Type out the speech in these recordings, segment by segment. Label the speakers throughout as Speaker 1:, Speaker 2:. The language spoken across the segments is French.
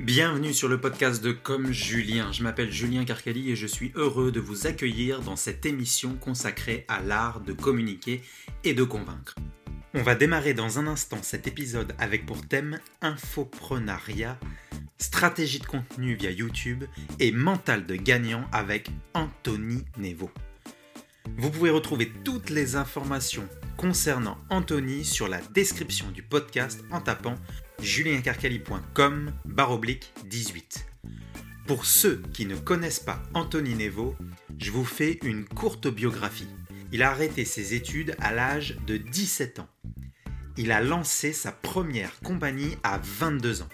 Speaker 1: Bienvenue sur le podcast de Comme Julien. Je m'appelle Julien Carcali et je suis heureux de vous accueillir dans cette émission consacrée à l'art de communiquer et de convaincre. On va démarrer dans un instant cet épisode avec pour thème infoprenariat, stratégie de contenu via YouTube et mental de gagnant avec Anthony Nevo. Vous pouvez retrouver toutes les informations concernant Anthony sur la description du podcast en tapant juliencarcali.com baroblique 18. Pour ceux qui ne connaissent pas Anthony Nevo, je vous fais une courte biographie. Il a arrêté ses études à l'âge de 17 ans. Il a lancé sa première compagnie à 22 ans.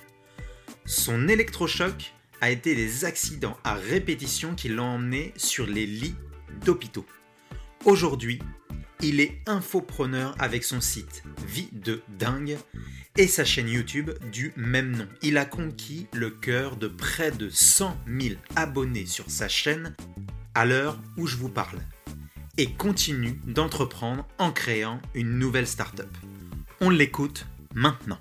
Speaker 1: Son électrochoc a été des accidents à répétition qui l'ont emmené sur les lits d'hôpitaux. Aujourd'hui, il est infopreneur avec son site Vie de Dingue et sa chaîne YouTube du même nom. Il a conquis le cœur de près de 100 000 abonnés sur sa chaîne à l'heure où je vous parle et continue d'entreprendre en créant une nouvelle startup. On l'écoute maintenant.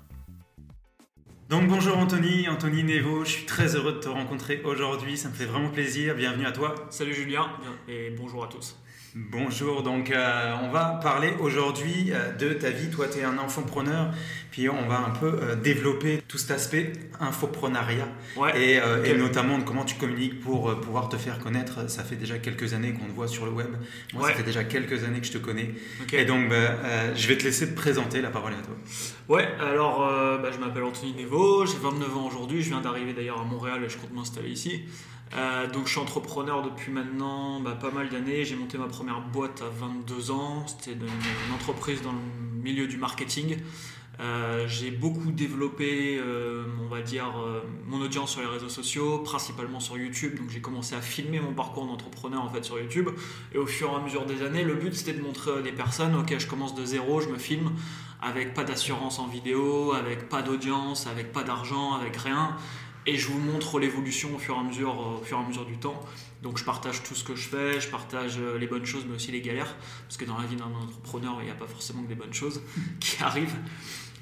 Speaker 1: Donc bonjour Anthony, Anthony Nevo, je suis très heureux de te rencontrer aujourd'hui, ça me fait vraiment plaisir, bienvenue à toi.
Speaker 2: Salut Julien et bonjour à tous.
Speaker 1: Bonjour, donc euh, on va parler aujourd'hui euh, de ta vie. Toi, tu es un infopreneur, puis on va un peu euh, développer tout cet aspect infoprenariat et, et, notamment de comment tu communiques pour pouvoir te faire connaître. Ça fait déjà quelques années qu'on te voit sur le web. Moi, ça fait déjà quelques années que je te connais. Et donc, bah, je vais te laisser te présenter. La parole est à toi.
Speaker 2: Ouais, alors bah, je m'appelle Anthony Nevo, j'ai 29 ans aujourd'hui. Je viens d'arriver d'ailleurs à Montréal et je compte m'installer ici. Euh, donc je suis entrepreneur depuis maintenant bah, pas mal d'années. J'ai monté ma première boîte à 22 ans. C'était une, entreprise dans le milieu du marketing. Euh, j'ai beaucoup développé, euh, on mon audience sur les réseaux sociaux, principalement sur YouTube. Donc j'ai commencé à filmer mon parcours d'entrepreneur en fait sur YouTube. Et au fur et à mesure des années, le but c'était de montrer à des personnes, ok, je commence de zéro, je me filme avec pas d'assurance en vidéo, avec pas d'audience, avec pas d'argent, avec rien et je vous montre l'évolution au fur et à mesure, euh, au fur et à mesure du temps. Donc je partage tout ce que je fais, je partage euh, les bonnes choses mais aussi les galères, parce que dans la vie d'un entrepreneur, il n'y a pas forcément que des bonnes choses qui arrivent.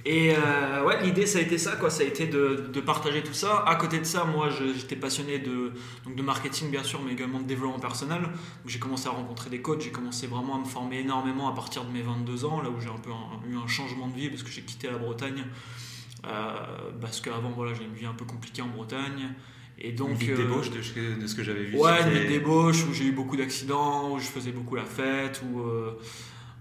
Speaker 2: Et euh, ouais, l'idée ça a été ça, quoi. Ça a été de, partager tout ça. À côté de ça, moi, j'étais passionné de, marketing bien sûr, mais également de développement personnel. J'ai commencé à rencontrer des coachs, j'ai commencé vraiment à me former énormément à partir de mes 22 ans, là où j'ai un peu eu un changement de vie parce que j'ai quitté la Bretagne parce qu'avant, voilà, j'ai une vie un peu compliquée en Bretagne.
Speaker 1: Et donc, une vie débauche de, ce que j'avais vu.
Speaker 2: Ouais, une vie débauche où j'ai eu beaucoup d'accidents, où je faisais beaucoup la fête, où, euh,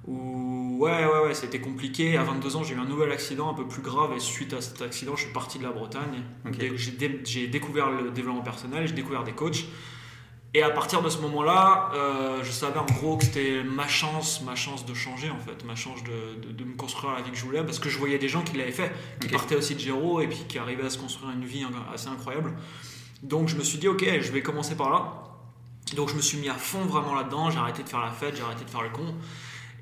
Speaker 2: où ouais, ouais, ouais, c'était compliqué. À 22 ans, j'ai eu un nouvel accident un peu plus grave et suite à cet accident, je suis parti de la Bretagne. J'ai découvert le développement personnel, j'ai découvert des coachs. Et à partir de ce moment-là, euh, je savais en gros que c'était ma chance, ma chance de changer en fait, ma chance de, de, me construire la vie que je voulais, parce que je voyais des gens qui l'avaient fait, qui partaient aussi de zéro et puis qui arrivaient à se construire une vie assez incroyable. Donc je me suis dit ok, je vais commencer par là. Donc je me suis mis à fond vraiment là-dedans, j'ai arrêté de faire la fête, j'ai arrêté de faire le con.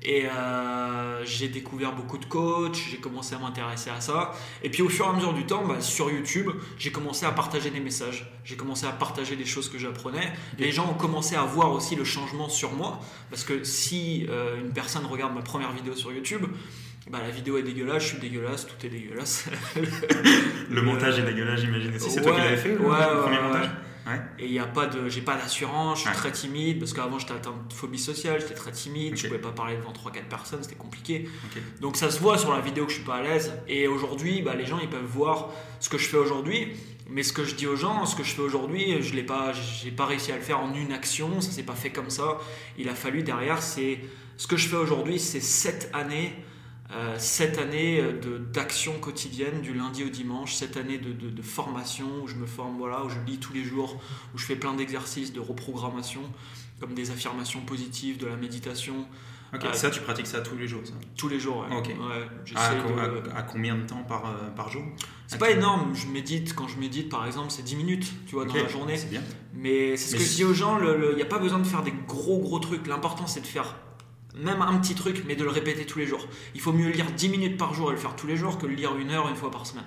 Speaker 2: Et euh, j'ai découvert beaucoup de coachs, j'ai commencé à m'intéresser à ça. Et puis au fur et à mesure du temps, bah, sur YouTube, j'ai commencé à partager des messages. J'ai commencé à partager des choses que j'apprenais. Les gens ont commencé à voir aussi le changement sur moi. Parce que si euh, une personne regarde ma première vidéo sur YouTube, bah, la vidéo est dégueulasse, je suis dégueulasse, tout est dégueulasse.
Speaker 1: le montage est dégueulasse, j'imagine aussi. C'est toi qui l'avais fait, le premier montage?
Speaker 2: Et il y a pas de, j'ai pas d'assurance, je suis très timide parce qu'avant j'étais atteint de phobie sociale, j'étais très timide, je pouvais pas parler devant 3-4 personnes, c'était compliqué. Donc ça se voit sur la vidéo que je suis pas à l'aise. Et aujourd'hui, bah, les gens ils peuvent voir ce que je fais aujourd'hui. Mais ce que je dis aux gens, ce que je fais aujourd'hui, je n'ai pas, j'ai pas réussi à le faire en une action, ça s'est pas fait comme ça. Il a fallu derrière, c'est ce que je fais aujourd'hui, c'est 7 années cette euh, année euh, d'action quotidienne du lundi au dimanche, cette année de, de, formation où je me forme, voilà, où je lis tous les jours, où je fais plein d'exercices de reprogrammation, comme des affirmations positives, de la méditation.
Speaker 1: Ok, euh, ça tu pratiques ça tous les jours ça
Speaker 2: Tous les jours,
Speaker 1: ouais. à, combien de temps par, par jour
Speaker 2: C'est pas énorme, je médite, quand je médite par exemple c'est 10 minutes, tu vois, dans la journée.
Speaker 1: C'est bien.
Speaker 2: Mais c'est ce que je dis aux gens, il n'y a pas besoin de faire des gros gros trucs, l'important c'est de faire même un petit truc, mais de le répéter tous les jours. Il faut mieux lire 10 minutes par jour et le faire tous les jours que le lire une heure une fois par semaine.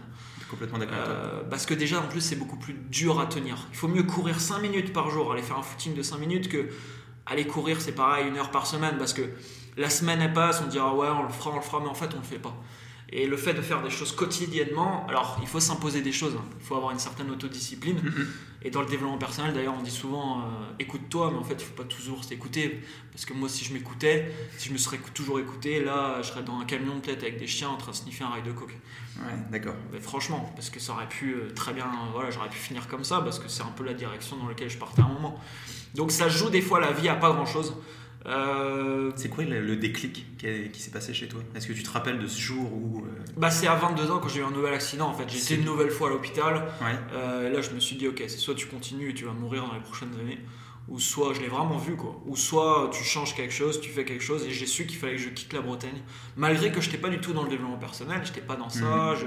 Speaker 1: Complètement d'accord.
Speaker 2: Euh, parce que déjà, en plus, c'est beaucoup plus dur à tenir. Il faut mieux courir 5 minutes par jour, aller faire un footing de 5 minutes que aller courir, c'est pareil, une heure par semaine. Parce que la semaine, elle passe, on dira ouais, on le fera, on le fera, mais en fait, on le fait pas. Et le fait de faire des choses quotidiennement, alors il faut s'imposer des choses, hein. il faut avoir une certaine autodiscipline.
Speaker 1: Mhm.
Speaker 2: Et dans le développement personnel, d'ailleurs, on dit souvent euh, écoute-toi, mais en fait, il faut pas toujours s'écouter. Parce que moi, si je m'écoutais, si je me serais toujours écouté, là, je serais dans un camion peut-être avec des chiens en train de sniffer un rail de coke.
Speaker 1: Ouais, d'accord.
Speaker 2: Mais franchement, parce que ça aurait pu euh, très bien, euh, voilà, j'aurais pu finir comme ça, parce que c'est un peu la direction dans laquelle je partais à un moment. Donc ça joue des fois la vie à pas grand-chose. Euh,
Speaker 1: C'est quoi le, le déclic qui, s'est passé chez toi? Est-ce que tu te rappelles de ce jour où. euh,
Speaker 2: bah, c'est à 22 ans quand j'ai eu un nouvel accident, en fait. J'étais une nouvelle fois à l'hôpital.
Speaker 1: Ouais.
Speaker 2: Euh, là, je me suis dit, ok, c'est soit tu continues et tu vas mourir dans les prochaines années, ou soit, je l'ai vraiment vu, quoi. Ou soit tu changes quelque chose, tu fais quelque chose, et j'ai su qu'il fallait que je quitte la Bretagne. Malgré que je n'étais pas du tout dans le développement personnel, j'étais pas dans ça. je-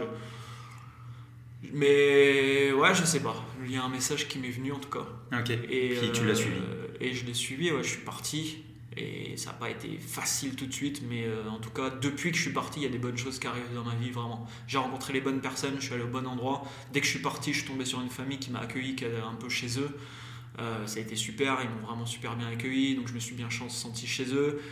Speaker 2: Mais ouais, je sais pas. Il y a un message qui m'est venu en tout cas.
Speaker 1: Ok.
Speaker 2: Et,
Speaker 1: Puis tu l'as suivi.
Speaker 2: Et je l'ai suivi, ouais, je suis parti. Et ça n'a pas été facile tout de suite, mais euh, en tout cas, depuis que je suis parti, il y a des bonnes choses qui arrivent dans ma vie, vraiment. J'ai rencontré les bonnes personnes, je suis allé au bon endroit. Dès que je suis parti, je suis tombé sur une famille qui m'a accueilli, qui est un peu chez eux. Euh, ça a été super, ils m'ont vraiment super bien accueilli, donc je me suis bien senti chez eux.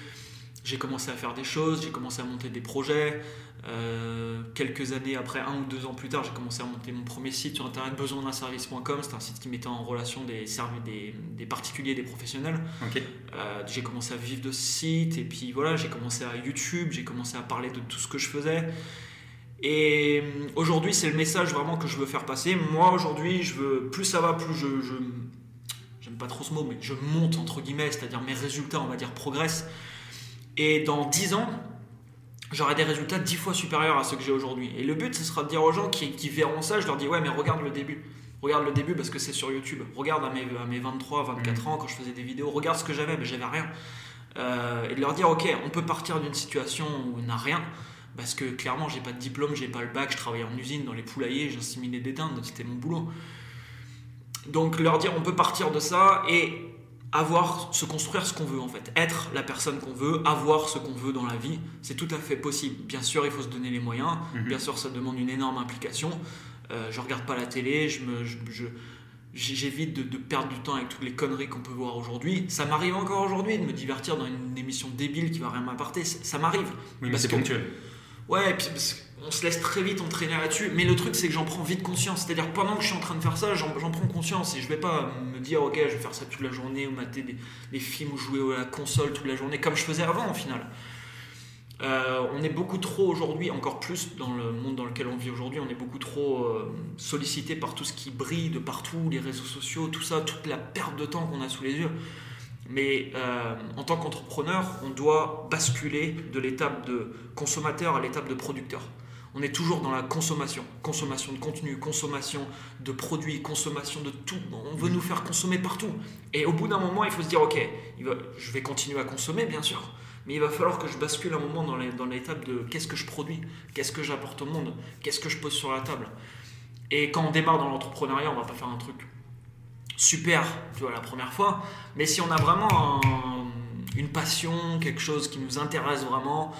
Speaker 2: J'ai commencé à faire des choses, j'ai commencé à monter des projets. Euh, quelques années après, un ou deux ans plus tard, j'ai commencé à monter mon premier site sur internet, besoin d'un service.com. C'est un site qui mettait en relation des, des, des particuliers et des professionnels. Euh, j'ai commencé à vivre de ce site et puis voilà, j'ai commencé à YouTube, j'ai commencé à parler de tout ce que je faisais. Et euh, aujourd'hui, c'est le message vraiment que je veux faire passer. Moi, aujourd'hui, je veux plus ça va, plus je, je j'aime pas trop ce mot, mais je monte entre guillemets, c'est-à-dire mes résultats, on va dire, progressent. Et dans 10 ans, j'aurai des résultats 10 fois supérieurs à ceux que j'ai aujourd'hui. Et le but, ce sera de dire aux gens qui, qui verront ça, je leur dis, ouais, mais regarde le début. Regarde le début parce que c'est sur YouTube. Regarde à mes, à mes 23, 24 ans, quand je faisais des vidéos, regarde ce que j'avais, mais j'avais rien. Euh, et de leur dire, ok, on peut partir d'une situation où on n'a rien, parce que clairement, j'ai pas de diplôme, j'ai pas le bac, je travaillais en usine, dans les poulaillers, j'inséminais des dindes, c'était mon boulot. Donc leur dire, on peut partir de ça et avoir, se construire ce qu'on veut en fait, être la personne qu'on veut, avoir ce qu'on veut dans la vie, c'est tout à fait possible. Bien sûr, il faut se donner les moyens,
Speaker 1: Mhm.
Speaker 2: bien sûr, ça demande une énorme implication. Euh, je regarde pas la télé, je me, j'évite de, de perdre du temps avec toutes les conneries qu'on peut voir aujourd'hui. Ça m'arrive encore aujourd'hui de me divertir dans une émission débile qui va rien m'apporter. Ça, ça m'arrive.
Speaker 1: Oui, mais c'est ponctuel.
Speaker 2: Ouais, et puis parce qu'on se laisse très vite entraîner là-dessus. Mais le truc, c'est que j'en prends vite conscience. C'est-à-dire, pendant que je suis en train de faire ça, j'en prends conscience. Et je vais pas me dire, ok, je vais faire ça toute la journée, ou mater des, des films, ou jouer à la console toute la journée, comme je faisais avant, au final. Euh, on est beaucoup trop aujourd'hui, encore plus dans le monde dans lequel on vit aujourd'hui, on est beaucoup trop euh, sollicité par tout ce qui brille de partout, les réseaux sociaux, tout ça, toute la perte de temps qu'on a sous les yeux. Mais euh, en tant qu'entrepreneur, on doit basculer de l'étape de consommateur à l'étape de producteur. On est toujours dans la consommation, consommation de contenu, consommation de produits, consommation de tout. On veut nous faire consommer partout. Et au bout d'un moment, il faut se dire, ok, je vais continuer à consommer, bien sûr, mais il va falloir que je bascule un moment dans l'étape de qu'est-ce que je produis, qu'est-ce que j'apporte au monde, qu'est-ce que je pose sur la table? Et quand on démarre dans l'entrepreneuriat, on va pas faire un truc super, tu vois, la première fois, mais si on a vraiment un- une passion, quelque chose qui nous intéresse vraiment,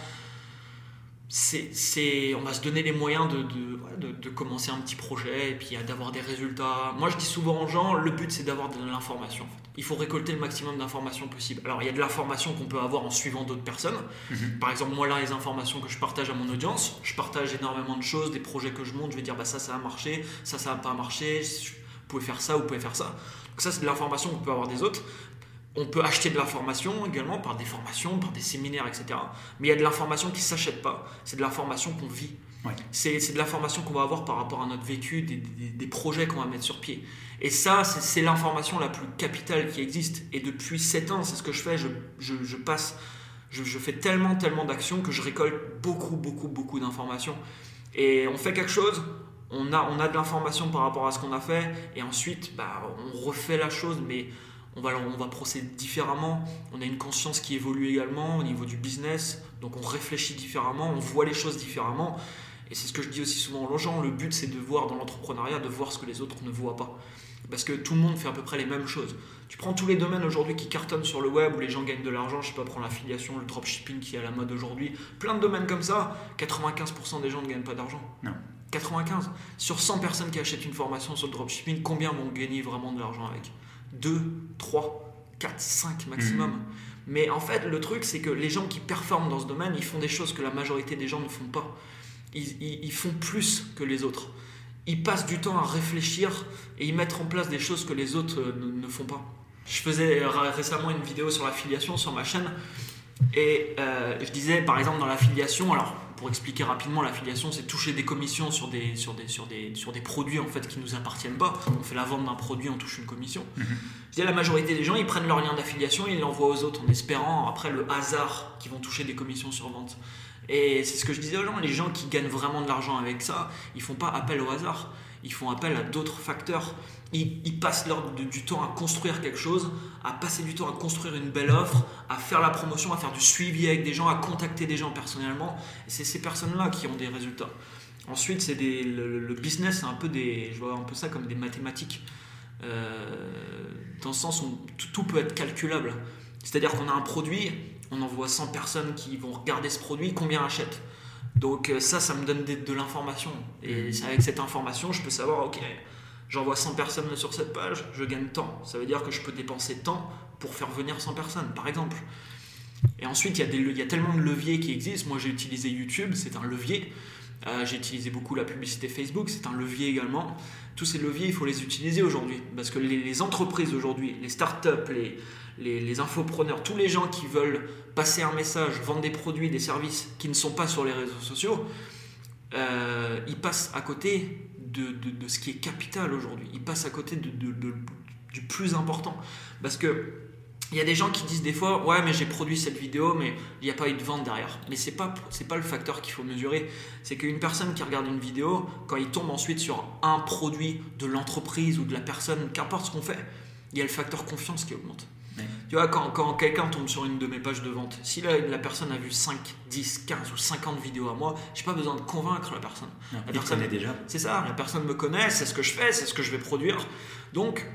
Speaker 2: c'est, on va se donner les moyens de, de, de- de commencer un petit projet et puis euh, d'avoir des résultats. Moi, je dis souvent aux gens, le but c'est d'avoir de l'information. en fait. Il faut récolter le maximum d'informations possible. Alors, il y a de l'information qu'on peut avoir en suivant d'autres personnes.
Speaker 1: Mhm.
Speaker 2: Par exemple, moi, là, les informations que je partage à mon audience, je partage énormément de choses, des projets que je monte, je vais dire, bah ça, ça a marché, ça, ça n'a pas marché, vous pouvez faire ça, vous pouvez faire ça. Donc ça, c'est de l'information qu'on peut avoir des autres. On peut acheter de l'information également par des formations, par des séminaires, etc. Mais il y a de l'information qui ne s'achète pas. C'est de l'information qu'on vit.
Speaker 1: Ouais.
Speaker 2: C'est de l'information qu'on va avoir par rapport à notre vécu, des, des- des projets qu'on va mettre sur pied. Et ça, c'est c'est l'information la plus capitale qui existe. Et depuis 7 ans, c'est ce que je fais. Je, je- je passe, je, je fais tellement, tellement d'actions que je récolte beaucoup, beaucoup, beaucoup d'informations. Et on fait quelque chose, on a, on a de l'information par rapport à ce qu'on a fait, et ensuite, bah, on refait la chose, mais on va, on va procéder différemment. On a une conscience qui évolue également au niveau du business, donc on réfléchit différemment, on voit les choses différemment. Et c'est ce que je dis aussi souvent aux gens, le but c'est de voir dans l'entrepreneuriat, de voir ce que les autres ne voient pas. Parce que tout le monde fait à peu près les mêmes choses. Tu prends tous les domaines aujourd'hui qui cartonnent sur le web, où les gens gagnent de l'argent, je sais pas, prends l'affiliation, le dropshipping qui est à la mode aujourd'hui, plein de domaines comme ça, 95% des gens ne gagnent pas d'argent.
Speaker 1: Non.
Speaker 2: 95. Sur 100 personnes qui achètent une formation sur le dropshipping, combien vont gagner vraiment de l'argent avec? 2, 3, 4, 5 maximum. Mais en fait, le truc, c'est que les gens qui performent dans ce domaine, ils font des choses que la majorité des gens ne font pas. ils, font plus que les autres. Ils passent du temps à réfléchir et ils mettent en place des choses que les autres euh, ne, font pas. Je faisais récemment une vidéo sur l'affiliation sur ma chaîne et euh, je disais par exemple dans l'affiliation, alors pour expliquer rapidement, l'affiliation, c'est toucher des commissions sur des, sur des, sur des, sur des produits en fait qui nous appartiennent pas. On fait la vente d'un produit, on touche une commission. Mhm. Je dis, la majorité des gens, ils prennent leur lien d'affiliation et ils l'envoient aux autres en espérant après le hasard qu'ils vont toucher des commissions sur vente. Et c'est ce que je disais aux gens, les gens qui gagnent vraiment de l'argent avec ça, ils font pas appel au hasard ils font appel à d'autres facteurs. Ils, passent du temps à construire quelque chose, à passer du temps à construire une belle offre, à faire la promotion, à faire du suivi avec des gens, à contacter des gens personnellement. C'est ces personnes-là qui ont des résultats. Ensuite, c'est le, business, c'est un peu des, je vois un peu ça comme des mathématiques, euh, dans le sens où tout, peut être calculable. C'est-à-dire qu'on a un produit, on envoie 100 personnes qui vont regarder ce produit, combien achètent? Donc euh, ça, ça me donne de, l'information. Et mm. avec cette information, je peux savoir, ok, j'envoie 100 personnes sur cette page, je gagne tant. Ça veut dire que je peux dépenser tant pour faire venir 100 personnes, par exemple. Et ensuite, il y, a des, il y a tellement de leviers qui existent. Moi, j'ai utilisé YouTube, c'est un levier. Euh, j'ai utilisé beaucoup la publicité Facebook, c'est un levier également. Tous ces leviers, il faut les utiliser aujourd'hui. Parce que les, les entreprises aujourd'hui, les startups, les, les, infopreneurs, tous les gens qui veulent passer un message, vendre des produits, des services qui ne sont pas sur les réseaux sociaux, euh, ils passent à côté de, ce qui est capital aujourd'hui. Ils passent à côté du plus important. Parce que il y a des gens qui disent des fois, ouais, mais j'ai produit cette vidéo, mais il n'y a pas eu de vente derrière. Mais c'est pas pas le facteur qu'il faut mesurer. C'est qu'une personne qui regarde une vidéo, quand il tombe ensuite sur un produit de l'entreprise ou de la personne, qu'importe ce qu'on fait, il y a le facteur confiance qui augmente. Tu vois, quand, quelqu'un tombe sur une de mes pages de vente, si la, personne a vu 5, 10, 15 ou 50 vidéos à moi, j'ai pas besoin de convaincre la personne. la
Speaker 1: personne est déjà.
Speaker 2: C'est ça, la personne me connaît, c'est ce que je fais, c'est ce que je vais produire. Donc.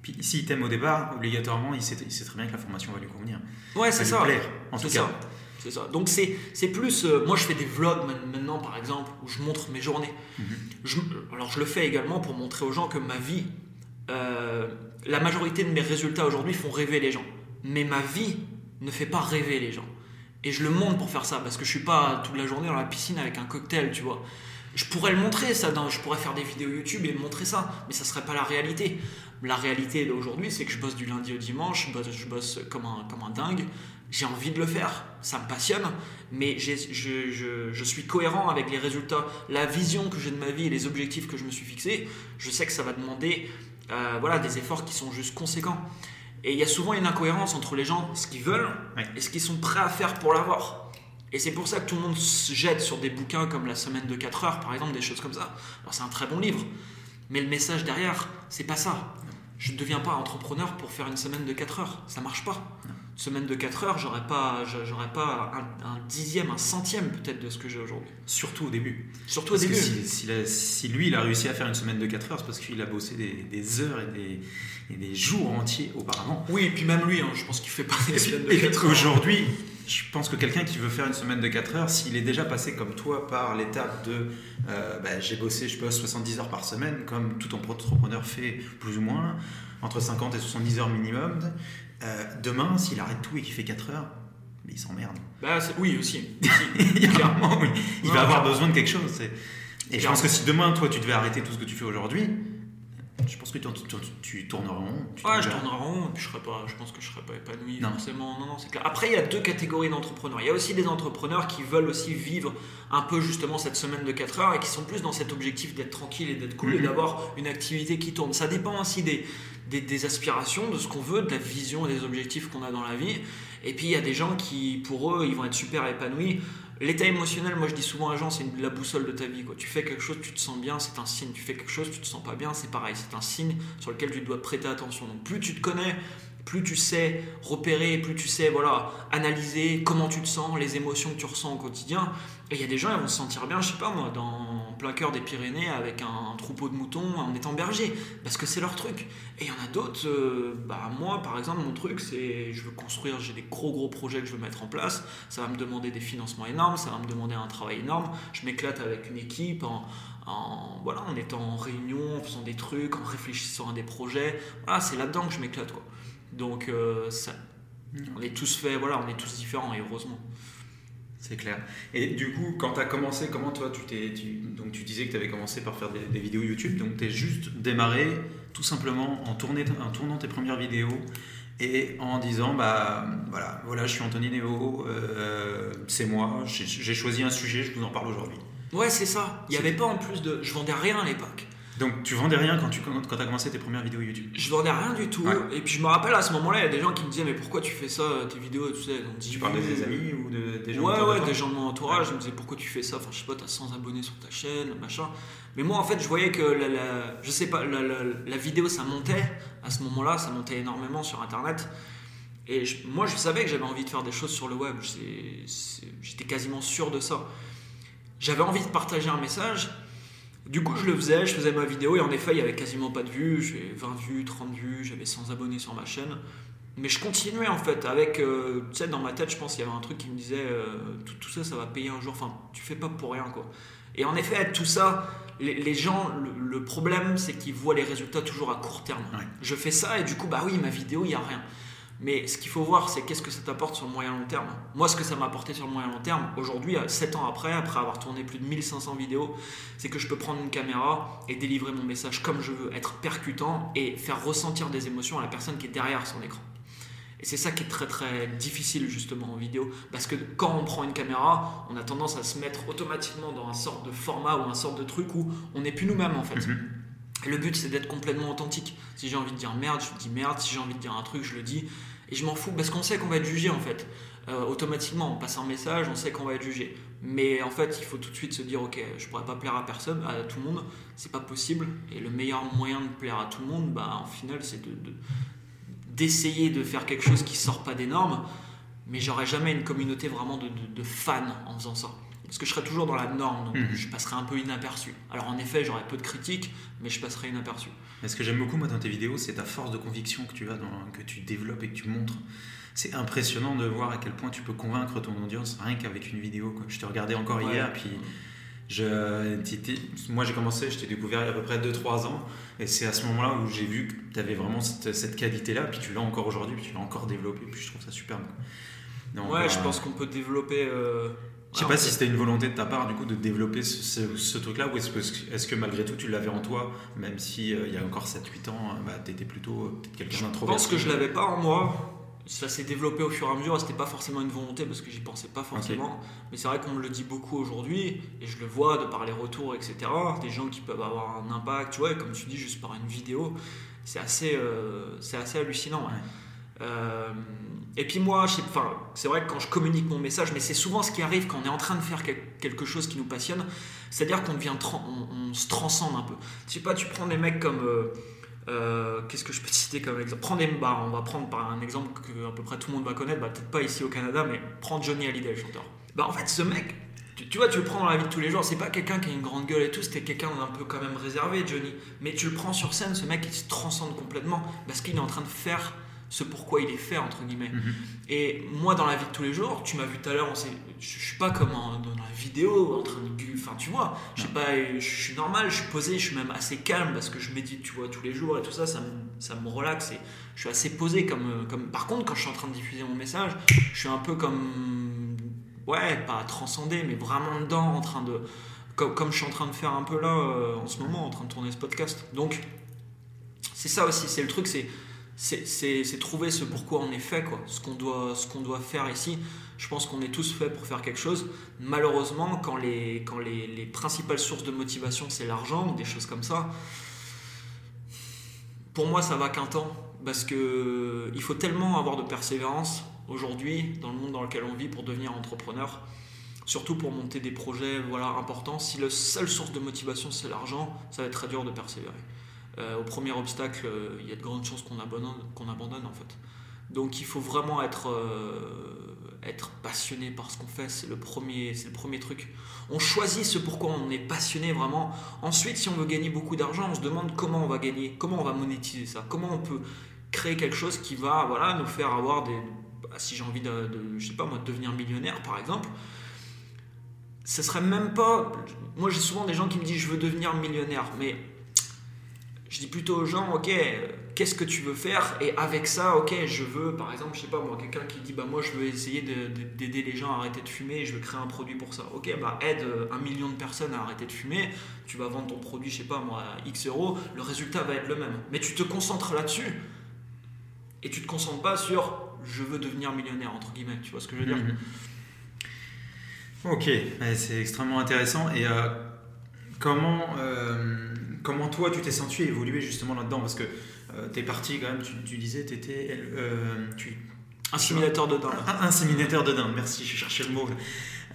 Speaker 1: Puis s'il t'aime au départ, obligatoirement, il sait, très bien que la formation va lui convenir.
Speaker 2: Ouais, c'est ça.
Speaker 1: Plaire, en tout cas.
Speaker 2: C'est ça. Donc c'est plus. Euh, moi, je fais des vlogs maintenant, par exemple, où je montre mes journées. Mhm. alors, je le fais également pour montrer aux gens que ma vie. Euh, la majorité de mes résultats aujourd'hui font rêver les gens. Mais ma vie ne fait pas rêver les gens. Et je le montre pour faire ça, parce que je suis pas toute la journée dans la piscine avec un cocktail, tu vois. Je pourrais le montrer, ça, je pourrais faire des vidéos YouTube et montrer ça, mais ça serait pas la réalité. La réalité d'aujourd'hui, c'est que je bosse du lundi au dimanche, je bosse, comme, un, comme un dingue. J'ai envie de le faire, ça me passionne, mais je, je, je, suis cohérent avec les résultats, la vision que j'ai de ma vie et les objectifs que je me suis fixés. Je sais que ça va demander euh, voilà, des efforts qui sont juste conséquents. Et il y a souvent une incohérence entre les gens, ce qu'ils veulent et ce qu'ils sont prêts à faire pour l'avoir. Et c'est pour ça que tout le monde se jette sur des bouquins comme La semaine de 4 heures, par exemple, des choses comme ça. Alors c'est un très bon livre, mais le message derrière, c'est pas ça. Je ne deviens pas entrepreneur pour faire une semaine de 4 heures, ça marche pas semaine de 4 heures, j'aurais pas, j'aurais pas un, dixième, un centième peut-être de ce que j'ai aujourd'hui.
Speaker 1: Surtout au début.
Speaker 2: Surtout au début.
Speaker 1: si, lui, il a réussi à faire une semaine de 4 heures, c'est parce qu'il a bossé des, heures et des, et des, jours entiers auparavant.
Speaker 2: Oui, et puis même lui, hein, je pense qu'il fait pas des semaines de 4
Speaker 1: heures. Aujourd'hui, je pense que quelqu'un qui veut faire une semaine de 4 heures, s'il est déjà passé comme toi par l'étape de euh, bah, j'ai bossé, je bosse 70 heures par semaine, comme tout entrepreneur fait plus ou moins, entre 50 et 70 heures minimum, euh, demain, s'il arrête tout et qu'il fait 4 heures, il s'emmerde.
Speaker 2: Bah, oui, aussi.
Speaker 1: Clairement, oui. Il va avoir besoin de quelque chose. Et je pense que si demain, toi, tu devais arrêter tout ce que tu fais aujourd'hui, je pense que tu, tu, tourneras rond.
Speaker 2: ouais, je tournerai rond, et puis je, serais pas, je pense que je serais pas épanoui non. forcément. Non, non, c'est clair. Après, il y a deux catégories d'entrepreneurs. Il y a aussi des entrepreneurs qui veulent aussi vivre un peu justement cette semaine de 4 heures et qui sont plus dans cet objectif d'être tranquille et d'être cool et mhm. d'avoir une activité qui tourne. Ça dépend aussi des, des, aspirations, de ce qu'on veut, de la vision et des objectifs qu'on a dans la vie. Et puis il y a des gens qui, pour eux, ils vont être super épanouis. L'état émotionnel, moi je dis souvent à gens, c'est la boussole de ta vie. Quoi. Tu fais quelque chose, tu te sens bien, c'est un signe. Tu fais quelque chose, tu te sens pas bien, c'est pareil. C'est un signe sur lequel tu dois prêter attention. Donc plus tu te connais, plus tu sais repérer, plus tu sais voilà, analyser comment tu te sens, les émotions que tu ressens au quotidien. Et il y a des gens, ils vont se sentir bien, je sais pas moi, dans plein cœur des Pyrénées avec un, troupeau de moutons en étant berger, parce que c'est leur truc. Et il y en a d'autres, euh, bah moi par exemple, mon truc c'est je veux construire, j'ai des gros gros projets que je veux mettre en place, ça va me demander des financements énormes, ça va me demander un travail énorme, je m'éclate avec une équipe en, en, voilà, en étant en réunion, en faisant des trucs, en réfléchissant à des projets. Voilà, c'est là-dedans que je m'éclate. Quoi. Donc, euh, ça, on est tous faits, voilà, on est tous différents, et heureusement.
Speaker 1: C'est clair. Et du coup, quand tu as commencé, comment toi, tu t'es. donc tu disais que tu avais commencé par faire des, vidéos YouTube, donc tu es juste démarré tout simplement en, en tournant tes premières vidéos et en disant bah voilà, voilà je suis Anthony Nevo, euh, c'est moi, j'ai choisi un sujet, je vous en parle aujourd'hui.
Speaker 2: Ouais, c'est ça. Il n'y avait pas en plus de. Je vendais rien à l'époque.
Speaker 1: Donc tu vendais rien quand tu quand as commencé tes premières vidéos YouTube
Speaker 2: Je vendais rien du tout. Et puis je me rappelle à ce moment-là, il y a des gens qui me disaient mais pourquoi tu fais ça, tes vidéos, tu sais.
Speaker 1: Donc, tu parles des amis ou de, des gens
Speaker 2: Ouais, ouais, des gens de mon entourage. Ils me disaient pourquoi tu fais ça? Enfin, je sais pas, t'as 100 abonnés sur ta chaîne, machin. Mais moi, en fait, je voyais que la, je sais pas, la, la, vidéo ça montait à ce moment-là, ça montait énormément sur Internet. Et moi, je savais que j'avais envie de faire des choses sur le web. J'étais quasiment sûr de ça. J'avais envie de partager un message du coup, je le faisais, je faisais ma vidéo et en effet, il n'y avait quasiment pas de vues. J'ai 20 vues, 30 vues, j'avais 100 abonnés sur ma chaîne. Mais je continuais en fait avec, euh, tu sais, dans ma tête, je pense qu'il y avait un truc qui me disait euh, tout, ça, ça va payer un jour. Enfin, tu fais pas pour rien quoi. Et en effet, tout ça, les, gens, le, problème, c'est qu'ils voient les résultats toujours à court terme. Je fais ça et du coup, bah oui, ma vidéo, il n'y a rien. Mais ce qu'il faut voir, c'est qu'est-ce que ça t'apporte sur le moyen long terme. Moi, ce que ça m'a apporté sur le moyen long terme, aujourd'hui, 7 ans après, après avoir tourné plus de 1500 vidéos, c'est que je peux prendre une caméra et délivrer mon message comme je veux, être percutant et faire ressentir des émotions à la personne qui est derrière son écran. Et c'est ça qui est très très difficile justement en vidéo, parce que quand on prend une caméra, on a tendance à se mettre automatiquement dans un sorte de format ou un sorte de truc où on n'est plus nous-mêmes en fait. Mhm. Le but, c'est d'être complètement authentique. Si j'ai envie de dire merde, je dis merde. Si j'ai envie de dire un truc, je le dis. Et je m'en fous parce qu'on sait qu'on va être jugé en fait. Euh, automatiquement, on passe un message, on sait qu'on va être jugé. Mais en fait, il faut tout de suite se dire ok, je pourrais pas plaire à personne, à tout le monde, c'est pas possible. Et le meilleur moyen de plaire à tout le monde, bah, en final, c'est de, d'essayer de, faire quelque chose qui sort pas des normes. Mais j'aurais jamais une communauté vraiment de fans en faisant ça parce que je serais toujours dans la norme, donc mhm. je passerais un peu inaperçu. Alors en effet, j'aurais peu de critiques, mais je passerais inaperçu.
Speaker 1: Mais ce que j'aime beaucoup moi dans tes vidéos, c'est ta force de conviction que tu as, dans, que tu développes et que tu montres. C'est impressionnant de voir à quel point tu peux convaincre ton audience rien qu'avec une vidéo. Quoi. Je te regardais encore hier, puis je, moi j'ai commencé, je t'ai découvert il y a à peu près 2-3 ans, et c'est à ce moment-là où j'ai vu que tu avais vraiment cette, cette qualité-là, puis tu l'as encore aujourd'hui, puis tu l'as encore développé, puis je trouve ça super.
Speaker 2: Donc, ouais, je euh, pense qu'on peut développer. Euh,
Speaker 1: je sais pas si c'était une volonté de ta part du coup de développer ce, truc-là ou est-ce que, est que, malgré tout tu l'avais en toi, même si euh, il y a encore 7-8 ans, euh, bah, tu étais plutôt euh, quelqu'un d'introverti
Speaker 2: Je pense que je l'avais pas en moi. Ça s'est développé au fur et à mesure, c'était pas forcément une volonté parce que j'y pensais pas forcément. Mais c'est vrai qu'on me le dit beaucoup aujourd'hui et je le vois de par les retours, etc. Des gens qui peuvent avoir un impact, tu vois, comme tu dis, juste par une vidéo, c'est assez, c'est assez hallucinant. Et puis moi, c'est vrai que quand je communique mon message, mais c'est souvent ce qui arrive quand on est en train de faire quelque chose qui nous passionne, c'est-à-dire qu'on on, se transcende un peu. Je sais pas, tu prends des mecs comme, euh, euh, qu'est-ce que je peux citer comme exemple? Prends des, bah, on va prendre par un exemple que à peu près tout le monde va connaître, bah, peut-être pas ici au Canada, mais prends Johnny Hallyday, le chanteur. Bah en fait, ce mec, tu, vois, tu le prends dans la vie de tous les jours, c'est pas quelqu'un qui a une grande gueule et tout, c'était quelqu'un d'un peu quand même réservé, Johnny. Mais tu le prends sur scène, ce mec, il se transcende complètement parce qu'il est en train de faire ce pourquoi il est fait, entre guillemets. Mhm. Et moi, dans la vie de tous les jours, tu m'as vu tout à l'heure, je suis pas comme dans la vidéo, en train de. Enfin, tu vois, je pas, je suis normal, je suis posé, je suis même assez calme parce que je médite, tu vois, tous les jours et tout ça, ça me, ça me relaxe et je suis assez posé. Comme, comme... Par contre, quand je suis en train de diffuser mon message, je suis un peu comme. Ouais, pas transcender, mais vraiment dedans, en train de. Comme, comme je suis en train de faire un peu là euh, en ce moment, en train de tourner ce podcast. Donc, c'est ça aussi, c'est le truc, c'est c'est trouver ce pourquoi on est fait, quoi, ce qu'on doit, doit faire ici. Je pense qu'on est tous faits pour faire quelque chose. Malheureusement, quand les, quand les principales sources de motivation, c'est l'argent ou des choses comme ça, pour moi, ça va qu'un temps. Parce que il faut tellement avoir de persévérance aujourd'hui, dans le monde dans lequel on vit, pour devenir entrepreneur. Surtout pour monter des projets voilà, importants. Si la seule source de motivation, c'est l'argent, ça va être très dur de persévérer. Euh, au premier obstacle, euh, il y a de grandes chances qu'on abandonne, abandonne en fait. Donc il faut vraiment être, euh, être passionné par ce qu'on fait, c'est le, premier, c'est le premier truc. On choisit ce pourquoi on est passionné vraiment. Ensuite, si on veut gagner beaucoup d'argent, on se demande comment on va gagner, comment on va monétiser ça, comment on peut créer quelque chose qui va voilà, nous faire avoir des... Bah, si j'ai envie de, de, je sais pas moi, de devenir millionnaire par exemple, ce serait même pas... Moi j'ai souvent des gens qui me disent je veux devenir millionnaire, mais Je dis plutôt aux gens, ok, qu'est-ce que tu veux faire? Et avec ça, ok, je veux, par exemple, je sais pas moi, quelqu'un qui dit, bah moi je veux essayer d'aider les gens à arrêter de fumer je veux créer un produit pour ça. Ok, bah aide un million de personnes à arrêter de fumer, tu vas vendre ton produit, je sais pas moi, X euros, le résultat va être le même. Mais tu te concentres là-dessus et tu te concentres pas sur je veux devenir millionnaire, entre guillemets, tu vois ce que je veux dire?
Speaker 1: Mhm. Ok, c'est extrêmement intéressant. Et euh, comment, euh, comment toi tu t'es senti évoluer justement là-dedans? Parce que tu es parti quand même, tu, tu disais, tu étais. euh, tu,
Speaker 2: Un simulateur de dinde.
Speaker 1: un, inséminateur de dinde, merci, je cherchais le mot.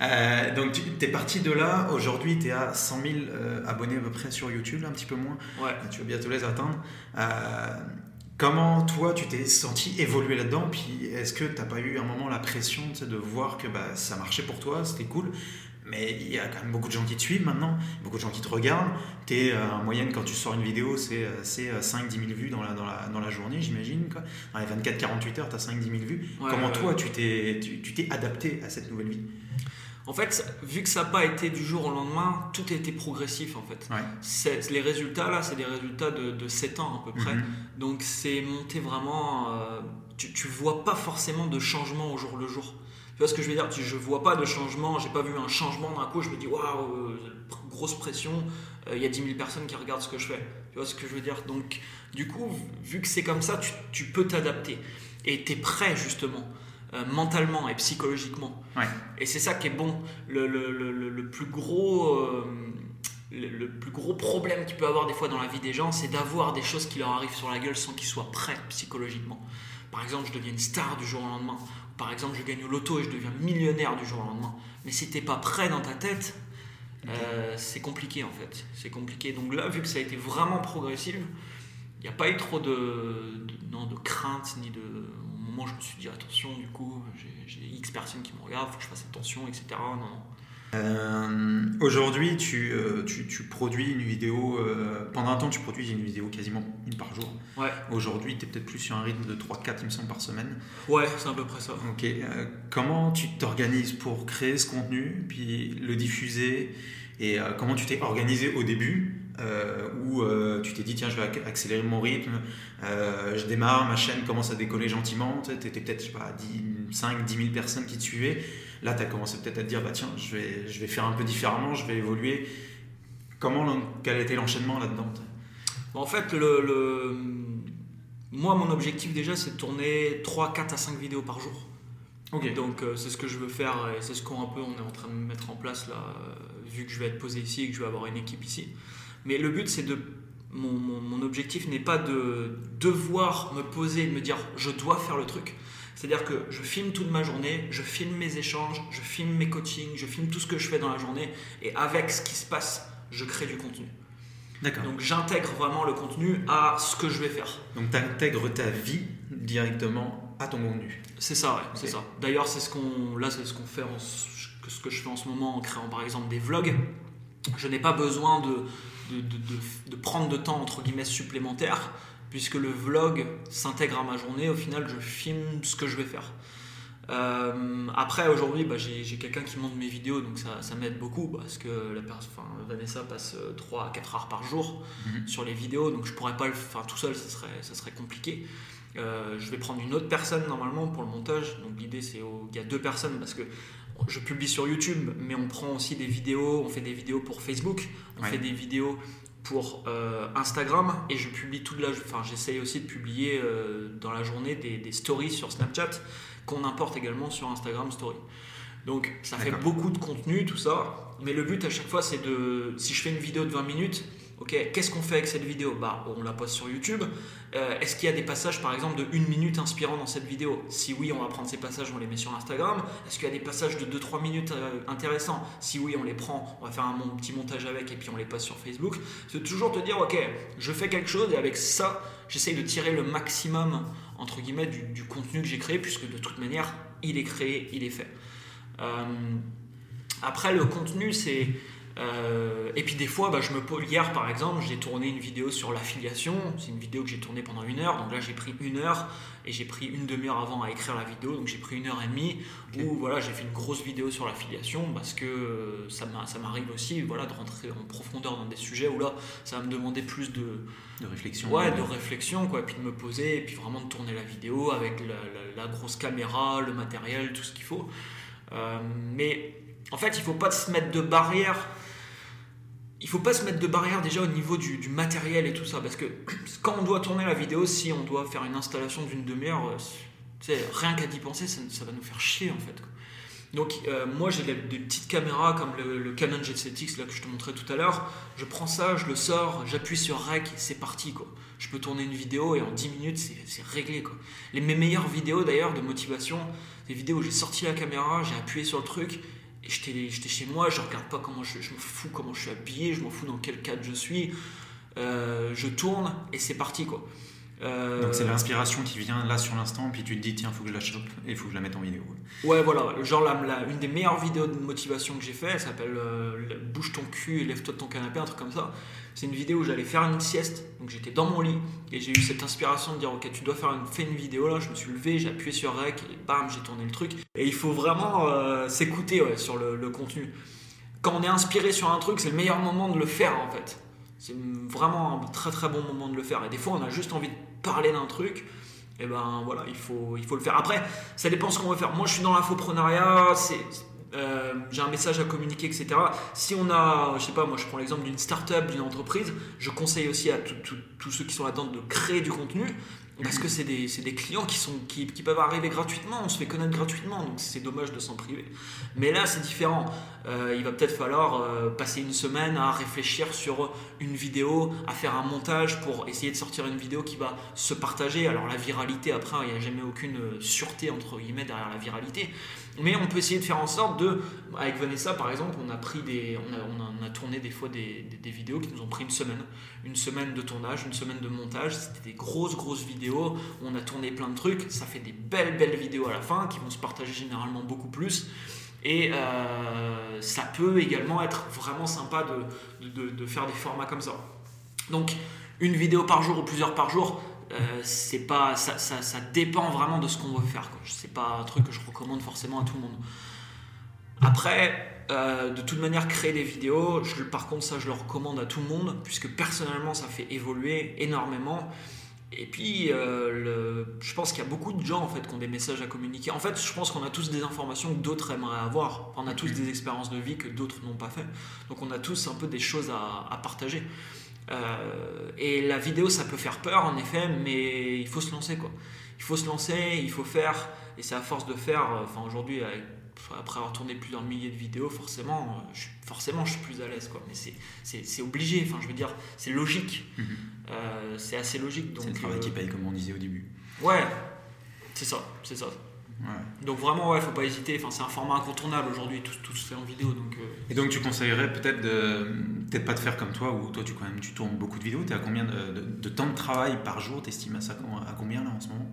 Speaker 1: Euh, donc tu es parti de là, aujourd'hui tu es à 100 000 euh, abonnés à peu près sur YouTube, là, un petit peu moins.
Speaker 2: Ouais.
Speaker 1: Tu vas bientôt les atteindre. Euh, comment toi tu t'es senti évoluer là-dedans? Puis est-ce que t'as pas eu un moment la pression tu de voir que bah, ça marchait pour toi, c'était cool? Mais il y a quand même beaucoup de gens qui te suivent maintenant, beaucoup de gens qui te regardent. Es euh, en moyenne, quand tu sors une vidéo, c'est euh, 5-10 000 vues dans la, dans la, dans la journée, j'imagine. Dans les 24-48 heures, tu as 5-10 000 vues.
Speaker 2: Ouais,
Speaker 1: Comment toi, tu t'es tu, tu adapté à cette nouvelle vie?
Speaker 2: En fait, vu que ça n'a pas été du jour au lendemain, tout a été progressif en fait.
Speaker 1: Ouais.
Speaker 2: Les résultats là, c'est des résultats de, de 7 ans à peu près.
Speaker 1: Mhm.
Speaker 2: Donc c'est monté vraiment. euh, tu, tu vois pas forcément de changement au jour le jour. Tu vois ce que je veux dire? Je vois pas de changement, j'ai pas vu un changement d'un coup, je me dis waouh, euh, grosse pression, euh, il y a 10 000 personnes qui regardent ce que je fais. Tu vois ce que je veux dire? Donc du coup, vu que c'est comme ça, tu, tu peux t'adapter. Et tu es prêt justement, euh, mentalement et psychologiquement.
Speaker 1: Ouais.
Speaker 2: Et c'est ça qui est bon. Le, le- le- le- le plus gros. euh, le plus gros problème qu'il peut avoir des fois dans la vie des gens, c'est d'avoir des choses qui leur arrivent sur la gueule sans qu'ils soient prêts psychologiquement. Par exemple, je deviens une star du jour au lendemain. Par exemple, je gagne au loto et je deviens millionnaire du jour au lendemain. Mais si t'es pas prêt dans ta tête, euh, c'est compliqué en fait. C'est compliqué. Donc là, vu que ça a été vraiment progressif, il n'y a pas eu trop de, non, de crainte ni de. Au moment je me suis dit attention, du coup, j'ai- j'ai X personnes qui me regardent, faut que je fasse attention, etc. Non, non.
Speaker 1: Euh, Aujourd'hui, tu, euh, tu, tu produis une vidéo. euh, pendant un temps, tu produis une vidéo quasiment une par jour.
Speaker 2: Ouais.
Speaker 1: Aujourd'hui, tu es peut-être plus sur un rythme de 3-4, il me semble, par semaine.
Speaker 2: Ouais, c'est à peu près ça.
Speaker 1: Ok. comment tu t'organises pour créer ce contenu, puis le diffuser Et comment tu t'es organisé au début où tu t'es dit, tiens, je vais ac- accélérer mon rythme, je démarre, ma chaîne commence à décoller gentiment. Tu étais peut-être, je sais pas, 10, 5, 10 000 personnes qui te suivaient. Là, tu as commencé peut-être à te dire, bah tiens, je vais, je vais faire un peu différemment, je vais évoluer. Comment, quel était l'enchaînement là-dedans
Speaker 2: En fait, le, le- moi, mon objectif déjà, c'est de tourner 3, 4 à 5 vidéos par jour.
Speaker 1: Ok.
Speaker 2: Donc, euh, c'est ce que je veux faire et c'est ce qu'on peu on est en train de mettre en place là, euh, vu que je vais être posé ici et que je vais avoir une équipe ici. Mais le but, c'est de. Mon, mon- mon objectif n'est pas de devoir me poser et de me dire je dois faire le truc. C'est-à-dire que je filme toute ma journée, je filme mes échanges, je filme mes coachings, je filme tout ce que je fais dans la journée et avec ce qui se passe, je crée du contenu.
Speaker 1: D'accord.
Speaker 2: Donc j'intègre vraiment le contenu à ce que je vais faire.
Speaker 1: Donc, tu intègres ta vie directement à ton contenu.
Speaker 2: C'est ça, ouais, c'est ça. D'ailleurs, c'est ce qu'on, là, c'est ce qu'on fait, en, ce que je fais en ce moment en créant par exemple des vlogs. Je n'ai pas besoin de, de, de- de- de prendre de temps entre guillemets supplémentaire, puisque le vlog s'intègre à ma journée. Au final, je filme ce que je vais faire. Euh, après, aujourd'hui, bah, j'ai quelqu'un qui monte mes vidéos, donc ça, ça m'aide beaucoup parce que la pers- enfin, Vanessa passe 3 à 4 heures par jour
Speaker 1: Mhm.
Speaker 2: sur les vidéos, donc je pourrais pas le faire tout seul, ça serait, ça serait compliqué. Euh, je vais prendre une autre personne normalement pour le montage. Donc l'idée c'est au- il y a deux personnes parce que je publie sur YouTube, mais on prend aussi des vidéos, on fait des vidéos pour Facebook, on
Speaker 1: Ouais.
Speaker 2: fait des vidéos pour euh, Instagram et je publie toute la, enfin j'essaye aussi de publier euh, dans la journée des, des stories sur Snapchat qu'on importe également sur Instagram Story. Donc ça fait beaucoup de contenu tout ça, mais le but à chaque fois c'est de, si je fais une vidéo de 20 minutes, ok, qu'est-ce qu'on fait avec cette vidéo? Bah on la poste sur YouTube. Euh, Est-ce qu'il y a des passages par exemple de 1 minute inspirants dans cette vidéo? Si oui, on va prendre ces passages, on les met sur Instagram. Est-ce qu'il y a des passages de 2-3 minutes euh, intéressants? Si oui, on les prend, on va faire un petit montage avec et puis on les poste sur Facebook. C'est toujours te dire, ok, je fais quelque chose et avec ça, j'essaye de tirer le maximum entre guillemets du, du contenu que j'ai créé puisque de toute manière, il est créé, il est fait. Euh, après, le contenu, c'est Euh, et puis des fois, bah, je me pose. Hier, par exemple, j'ai tourné une vidéo sur l'affiliation. C'est une vidéo que j'ai tournée pendant une heure. Donc là, j'ai pris une heure et j'ai pris une demi-heure avant à écrire la vidéo. Donc j'ai pris une heure et demie où voilà, j'ai fait une grosse vidéo sur l'affiliation parce que ça m'arrive aussi voilà, de rentrer en profondeur dans des sujets où là, ça va me demander plus de,
Speaker 1: de réflexion.
Speaker 2: Ouais, de réflexion, quoi. Et puis de me poser et puis vraiment de tourner la vidéo avec la, grosse caméra, le matériel, tout ce qu'il faut. Euh, mais en fait, il faut pas se mettre de barrière il faut pas se mettre de barrière déjà au niveau du, matériel et tout ça, parce que quand on doit tourner la vidéo, si on doit faire une installation d'une demi-heure, euh, rien qu'à d'y penser, ça, va nous faire chier en fait. Donc euh, moi j'ai des, petites caméras comme le, Canon G7X là que je te montrais tout à l'heure. Je prends ça, je le sors, j'appuie sur Rec, c'est parti quoi. Je peux tourner une vidéo et en 10 minutes c'est réglé quoi. Les, mes meilleures vidéos d'ailleurs de motivation, des vidéos où j'ai sorti la caméra, j'ai appuyé sur le truc j'étais chez moi, je regarde pas comment je, je me fous comment je suis habillé, je m'en fous dans quel cadre je suis. Euh, je tourne et c'est parti quoi.
Speaker 1: Euh, Donc c'est l'inspiration qui vient là sur l'instant, puis tu te dis tiens, faut que je la chope et faut que je la mette en vidéo.
Speaker 2: Ouais, voilà, genre la, une des meilleures vidéos de motivation que j'ai fait, elle s'appelle euh, Bouge ton cul et lève-toi de ton canapé, un truc comme ça. C'est une vidéo où j'allais faire une sieste, donc j'étais dans mon lit et j'ai eu cette inspiration de dire ok, tu dois faire une, fais une vidéo là. Je me suis levé, j'ai appuyé sur rec et bam, j'ai tourné le truc. Et il faut vraiment euh, s'écouter sur le, le contenu. Quand on est inspiré sur un truc, c'est le meilleur moment de le faire en fait. C'est vraiment un très très bon moment de le faire. Et des fois, on a juste envie de parler d'un truc, et ben voilà, il faut, le faire. Après, ça dépend ce qu'on veut faire. Moi, je suis dans l'infoprenariat, euh, j'ai un message à communiquer, etc. Si on a, je sais pas, moi je prends l'exemple d'une start-up, d'une entreprise, je conseille aussi à tous ceux qui sont là-dedans de créer du contenu. Parce que c'est des, clients qui, peuvent arriver gratuitement, on se fait connaître gratuitement, donc c'est dommage de s'en priver. Mais là, c'est différent. Euh, il va peut-être falloir euh, passer une semaine à réfléchir sur une vidéo, à faire un montage pour essayer de sortir une vidéo qui va se partager. Alors la viralité, après, il n'y a jamais aucune sûreté entre guillemets derrière la viralité. Mais on peut essayer de faire en sorte de, avec Vanessa par exemple, on a pris des, on a, on a, tourné des fois des, des, vidéos qui nous ont pris une semaine, une semaine de tournage, une semaine de montage. C'était des grosses grosses vidéos. On a tourné plein de trucs. Ça fait des belles belles vidéos à la fin qui vont se partager généralement beaucoup plus. Et euh, ça peut également être vraiment sympa de, de, de, faire des formats comme ça. Donc une vidéo par jour ou plusieurs par jour, euh, c'est pas, ça, ça, ça, dépend vraiment de ce qu'on veut faire. C'est pas un truc que je recommande forcément à tout le monde. Après, euh, de toute manière, créer des vidéos, je, par contre, ça, je le recommande à tout le monde, puisque personnellement, ça fait évoluer énormément. Et puis, euh, le, je pense qu'il y a beaucoup de gens en fait qui ont des messages à communiquer. En fait, je pense qu'on a tous des informations que d'autres aimeraient avoir. On a tous des expériences de vie que d'autres n'ont pas fait. Donc, on a tous un peu des choses à, à partager. Euh, et la vidéo, ça peut faire peur, en effet, mais il faut se lancer, quoi. Il faut se lancer, il faut faire, et c'est à force de faire. Euh, enfin, aujourd'hui, après avoir tourné plusieurs milliers de vidéos, forcément, euh, je, forcément, je suis plus à l'aise, quoi. Mais c'est obligé. Enfin, je veux dire, c'est logique. Mhm. c'est assez logique.
Speaker 1: C'est le travail qui paye, comme on disait au début.
Speaker 2: Ouais, c'est ça, c'est ça. Donc vraiment, ouais, faut pas hésiter. Enfin, c'est un format incontournable aujourd'hui, tout, tout, se fait en vidéo. Donc, euh.
Speaker 1: Et donc tu conseillerais peut-être de peut-être pas de faire comme toi, ou toi tu quand même tu tournes beaucoup de vidéos. Tu à combien de, temps de travail par jour? T'estimes à ça à combien là en ce moment?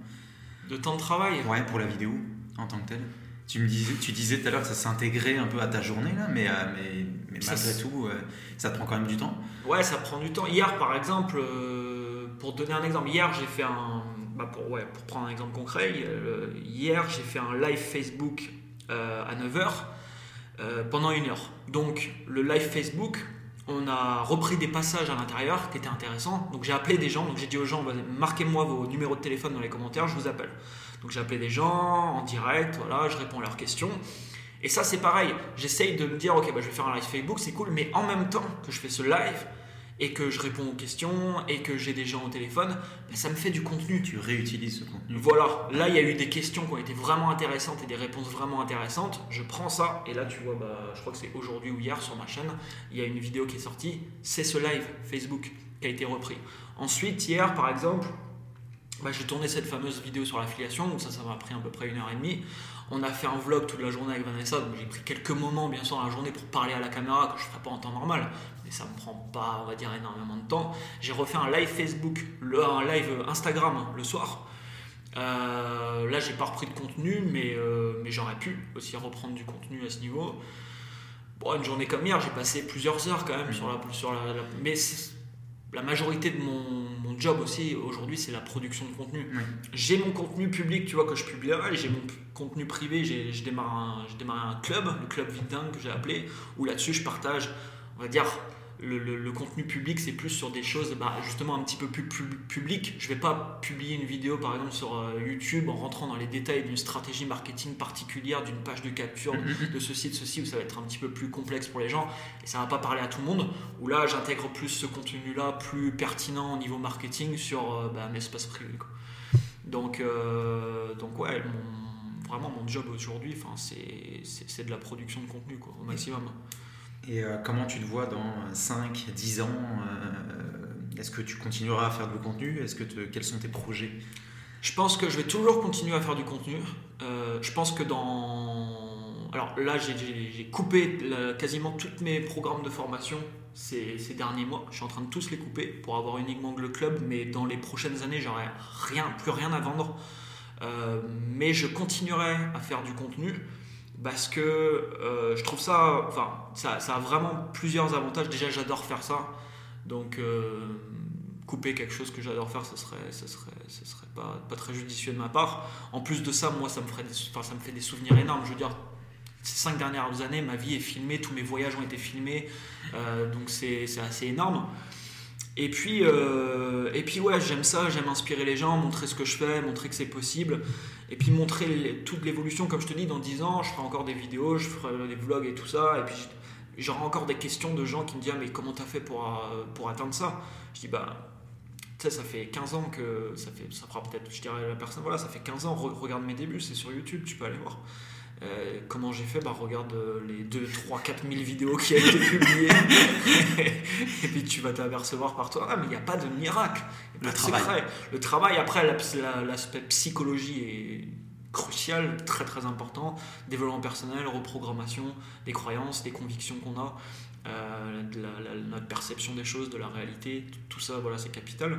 Speaker 2: De temps de travail?
Speaker 1: Ouais, pour la vidéo en tant que telle. Tu me disais, tu disais tout à l'heure que ça s'intégrait un peu à ta journée là, mais, euh, mais, mais malgré tout, euh, ça te prend quand même du temps?
Speaker 2: Ouais, ça prend du temps. Hier, par exemple, pour donner un exemple, hier j'ai fait un bah, pour, ouais, pour prendre un exemple concret, hier j'ai fait un live Facebook euh, à 9h euh, pendant une heure. Donc le live Facebook, on a repris des passages à l'intérieur qui étaient intéressants. Donc j'ai appelé des gens, donc j'ai dit aux gens, marquez-moi vos numéros de téléphone dans les commentaires, je vous appelle. Donc j'ai appelé des gens en direct, voilà, je réponds à leurs questions. Et ça c'est pareil, j'essaye de me dire, ok, bah, je vais faire un live Facebook, c'est cool, mais en même temps que je fais ce live, et que je réponds aux questions et que j'ai des gens au téléphone, ben, ça me fait du contenu.
Speaker 1: Tu réutilises ce contenu.
Speaker 2: Voilà, là il y a eu des questions qui ont été vraiment intéressantes et des réponses vraiment intéressantes. Je prends ça et là tu vois, bah, je crois que c'est aujourd'hui ou hier sur ma chaîne, il y a une vidéo qui est sortie, c'est ce live Facebook qui a été repris. Ensuite, hier par exemple, bah, j'ai tourné cette fameuse vidéo sur l'affiliation, donc ça, ça m'a pris à peu près une heure et demie. On a fait un vlog toute la journée avec Vanessa, donc j'ai pris quelques moments bien sûr dans la journée pour parler à la caméra que je ne ferai pas en temps normal, mais ça me prend pas, on va dire, énormément de temps. J'ai refait un live Facebook, un live Instagram le soir. Euh, là, j'ai pas repris de contenu, mais, euh, mais j'aurais pu aussi reprendre du contenu à ce niveau. Bon, une journée comme hier, j'ai passé plusieurs heures quand même sur la. Sur mais la majorité de mon, mon job aussi aujourd'hui, c'est la production de contenu.
Speaker 1: Oui.
Speaker 2: J'ai mon contenu public, tu vois, que je publierai, et j'ai mon contenu privé. J'ai je démarre, un, je démarre un club, le club Vidin que j'ai appelé, où là-dessus je partage, on va dire, le, le- le contenu public, c'est plus sur des choses bah, justement un petit peu plus pub- publiques. Je vais pas publier une vidéo par exemple sur euh, YouTube en rentrant dans les détails d'une stratégie marketing particulière, d'une page de capture,
Speaker 1: Mhm.
Speaker 2: de ceci, de ceci, où ça va être un petit peu plus complexe pour les gens et ça va pas parler à tout le monde. Où là, j'intègre plus ce contenu-là, plus pertinent au niveau marketing sur euh, bah, un espace privé. quoi. Donc, euh, donc ouais, mon- vraiment mon job aujourd'hui, c'est de la production de contenu quoi, au maximum.
Speaker 1: Et euh, comment tu te vois dans 5, 10 ans euh, Est-ce que tu continueras à faire du contenu? Est-ce que quels sont tes projets?
Speaker 2: Je pense que je vais toujours continuer à faire du contenu. Euh, je pense que dans. Alors là, j'ai- coupé quasiment tous mes programmes de formation ces, ces derniers mois. Je suis en train de tous les couper pour avoir uniquement que le club, mais dans les prochaines années, j'aurai rien, plus rien à vendre. Euh, mais je continuerai à faire du contenu parce que euh, je trouve ça, enfin, ça, ça a vraiment plusieurs avantages. Déjà, j'adore faire ça, donc euh, couper quelque chose que j'adore faire, ce serait, ce serait, ce serait pas, pas très judicieux de ma part. En plus de ça, moi, ça me ferait, ça me fait des souvenirs énormes. Je veux dire, ces cinq dernières années, ma vie est filmée, tous mes voyages ont été filmés, euh, donc c'est assez énorme. Et puis, euh, et puis ouais, j'aime ça, j'aime inspirer les gens, montrer ce que je fais, montrer que c'est possible, et puis montrer toute l'évolution, comme je te dis, dans 10 ans, je ferai encore des vidéos, je ferai des vlogs et tout ça, et puis j'aurai encore des questions de gens qui me disent Ah, mais comment t'as fait pour, euh, pour atteindre ça? Je dis bah tu sais, ça fait 15 ans que ça fait ça fera peut-être je dirais à la personne voilà ça fait 15 ans re- regarde mes débuts c'est sur YouTube tu peux aller voir Euh, comment j'ai fait? Bah regarde euh, les 2 3 4 000 vidéos qui ont été publiées et puis tu vas t'apercevoir par toi ah mais il n'y a pas de miracle
Speaker 1: Le
Speaker 2: de
Speaker 1: travail.
Speaker 2: secret. le travail après la- la- l'aspect psychologie est crucial très très important développement personnel reprogrammation des croyances des convictions qu'on a euh, de la- la- notre perception des choses, de la réalité, tout ça, voilà, c'est capital.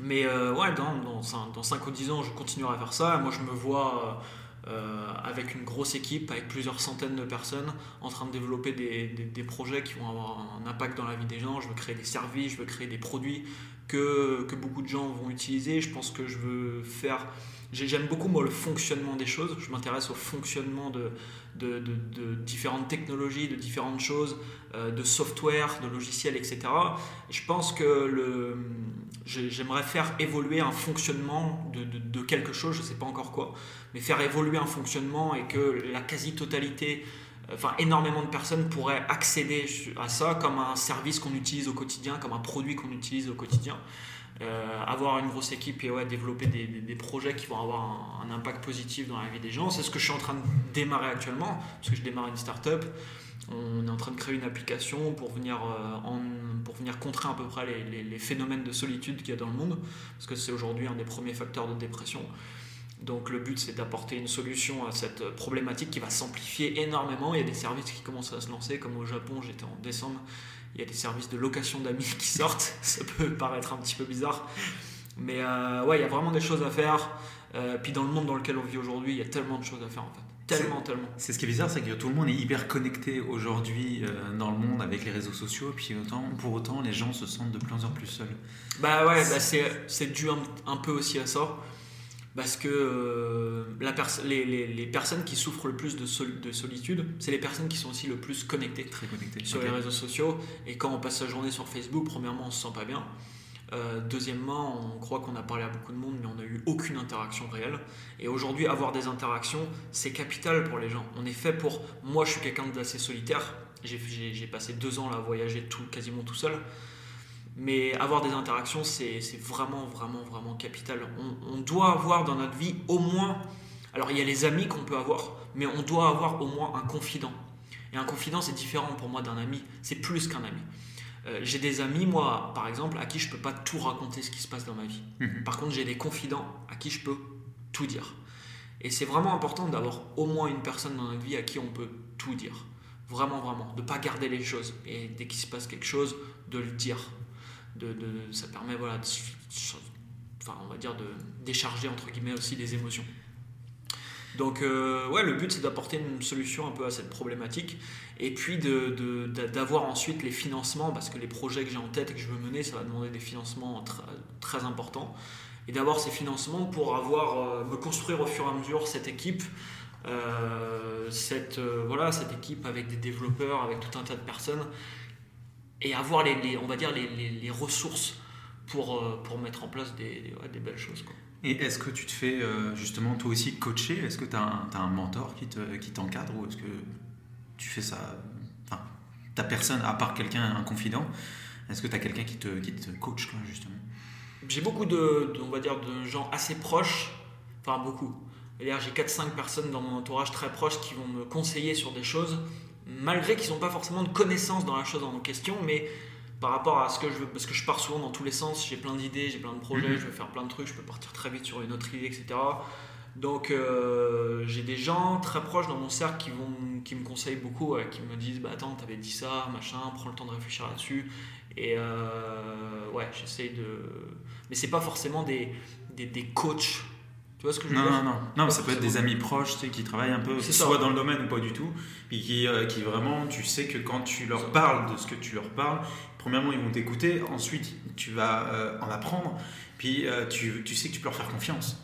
Speaker 2: Mais ouais, dans, dans, cin- dans 5 ou 10 ans, je continuerai à faire ça. Moi, je me vois euh, avec une grosse équipe, avec plusieurs centaines de personnes, en train de développer des, projets qui vont avoir un impact dans la vie des gens. Je veux créer des services, je veux créer des produits que, beaucoup de gens vont utiliser. Je pense que je veux faire... j'ai- J'aime beaucoup, moi, le fonctionnement des choses. Je m'intéresse au fonctionnement de, différentes technologies, de différentes choses, euh, de software, de logiciels, etc. Et je pense que j'aimerais faire évoluer un fonctionnement de, quelque chose, je ne sais pas encore quoi, mais faire évoluer un fonctionnement et que la quasi-totalité, enfin énormément de personnes pourraient accéder à ça comme un service qu'on utilise au quotidien, comme un produit qu'on utilise au quotidien. Euh, avoir une grosse équipe et ouais, développer des, projets qui vont avoir un, impact positif dans la vie des gens. C'est ce que je suis en train de démarrer actuellement, parce que je démarre une start-up. On est en train de créer une application pour venir, euh, pour venir contrer à peu près les phénomènes de solitude qu'il y a dans le monde, parce que c'est aujourd'hui un des premiers facteurs de dépression. Donc le but c'est d'apporter une solution à cette problématique qui va s'amplifier énormément. Il y a des services qui commencent à se lancer, comme au Japon, j'étais en décembre, il y a des services de location d'amis qui sortent. Ça peut paraître un petit peu bizarre. Mais euh, ouais, il y a vraiment des choses à faire. Euh, puis dans le monde dans lequel on vit aujourd'hui, il y a tellement de choses à faire en fait. Tellement, tellement.
Speaker 1: C'est ce qui est bizarre, c'est que tout le monde est hyper connecté aujourd'hui euh, dans le monde avec les réseaux sociaux, puis autant, pour autant les gens se sentent de plus en plus seuls.
Speaker 2: Bah ouais, bah c'est, c'est dû un, un peu aussi à ça. Parce que euh, la pers- les, les- les personnes qui souffrent le plus de, sol- de solitude, c'est les personnes qui sont aussi le plus connectées
Speaker 1: Très connectés.
Speaker 2: sur les réseaux sociaux. Et quand on passe sa journée sur Facebook, premièrement, on se sent pas bien. Euh, deuxièmement, on croit qu'on a parlé à beaucoup de monde, mais on n'a eu aucune interaction réelle. Et aujourd'hui, avoir des interactions, c'est capital pour les gens. On est fait pour. Moi, je suis quelqu'un d'assez solitaire. J'ai, passé deux ans là à voyager tout, quasiment tout seul. Mais avoir des interactions, c'est, vraiment, vraiment, vraiment capital. On, on doit avoir dans notre vie au moins. Alors, il y a les amis qu'on peut avoir, mais on doit avoir au moins un confident. Et un confident, c'est différent pour moi d'un ami. C'est plus qu'un ami. Euh, j'ai des amis, moi, par exemple, à qui je peux pas tout raconter ce qui se passe dans ma vie.
Speaker 1: Mhm.
Speaker 2: Par contre, j'ai des confidents à qui je peux tout dire. Et c'est vraiment important d'avoir au moins une personne dans notre vie à qui on peut tout dire. Vraiment, vraiment. De pas garder les choses. Et dès qu'il se passe quelque chose, de le dire. Ça permet, voilà, de, enfin, on va dire, de décharger, entre guillemets, aussi les émotions. Donc, euh, ouais, le but, c'est d'apporter une solution un peu à cette problématique. Et puis d'avoir ensuite les financements, parce que les projets que j'ai en tête et que je veux mener, ça va demander des financements très importants. Et d'avoir ces financements pour avoir, euh, me construire au fur et à mesure cette équipe. Euh, cette, voilà, cette équipe avec des développeurs, avec tout un tas de personnes, et avoir les, on va dire les, les ressources pour, euh, pour mettre en place des, des, belles choses. Quoi.
Speaker 1: Et est-ce que tu te fais euh, justement toi aussi coacher? Est-ce que tu as, as, un mentor qui t'encadre qui ou est-ce que tu fais ça enfin, T'as personne, à part quelqu'un, un confident, est-ce que tu as quelqu'un qui te, qui te coach justement?
Speaker 2: J'ai beaucoup de, on va dire, de gens assez proches, enfin beaucoup. J'ai 4-5 personnes dans mon entourage très proche qui vont me conseiller sur des choses, malgré qu'ils n'ont pas forcément de connaissances dans la chose en question, mais par rapport à ce que je veux, parce que je pars souvent dans tous les sens, j'ai plein d'idées, j'ai plein de projets, mhm. je veux faire plein de trucs, je peux partir très vite sur une autre idée, etc. Donc euh, j'ai des gens très proches dans mon cercle qui, vont, qui me conseillent beaucoup, qui me disent bah attends t'avais dit ça, machin, prends le temps de réfléchir là-dessus. Et euh, ouais, j'essaye de... Mais c'est pas forcément des, des, des coachs tu vois ce que je veux
Speaker 1: non,
Speaker 2: dire
Speaker 1: Non, non, non. ça peut être des amis proches tu sais, qui travaillent un peu, soit dans le domaine ou pas du tout, et qui, euh, qui vraiment, tu sais que quand tu leur parles de ce que tu leur parles, premièrement, ils vont t'écouter, ensuite, tu vas euh, en apprendre, puis euh, tu, tu, sais que tu peux leur faire confiance.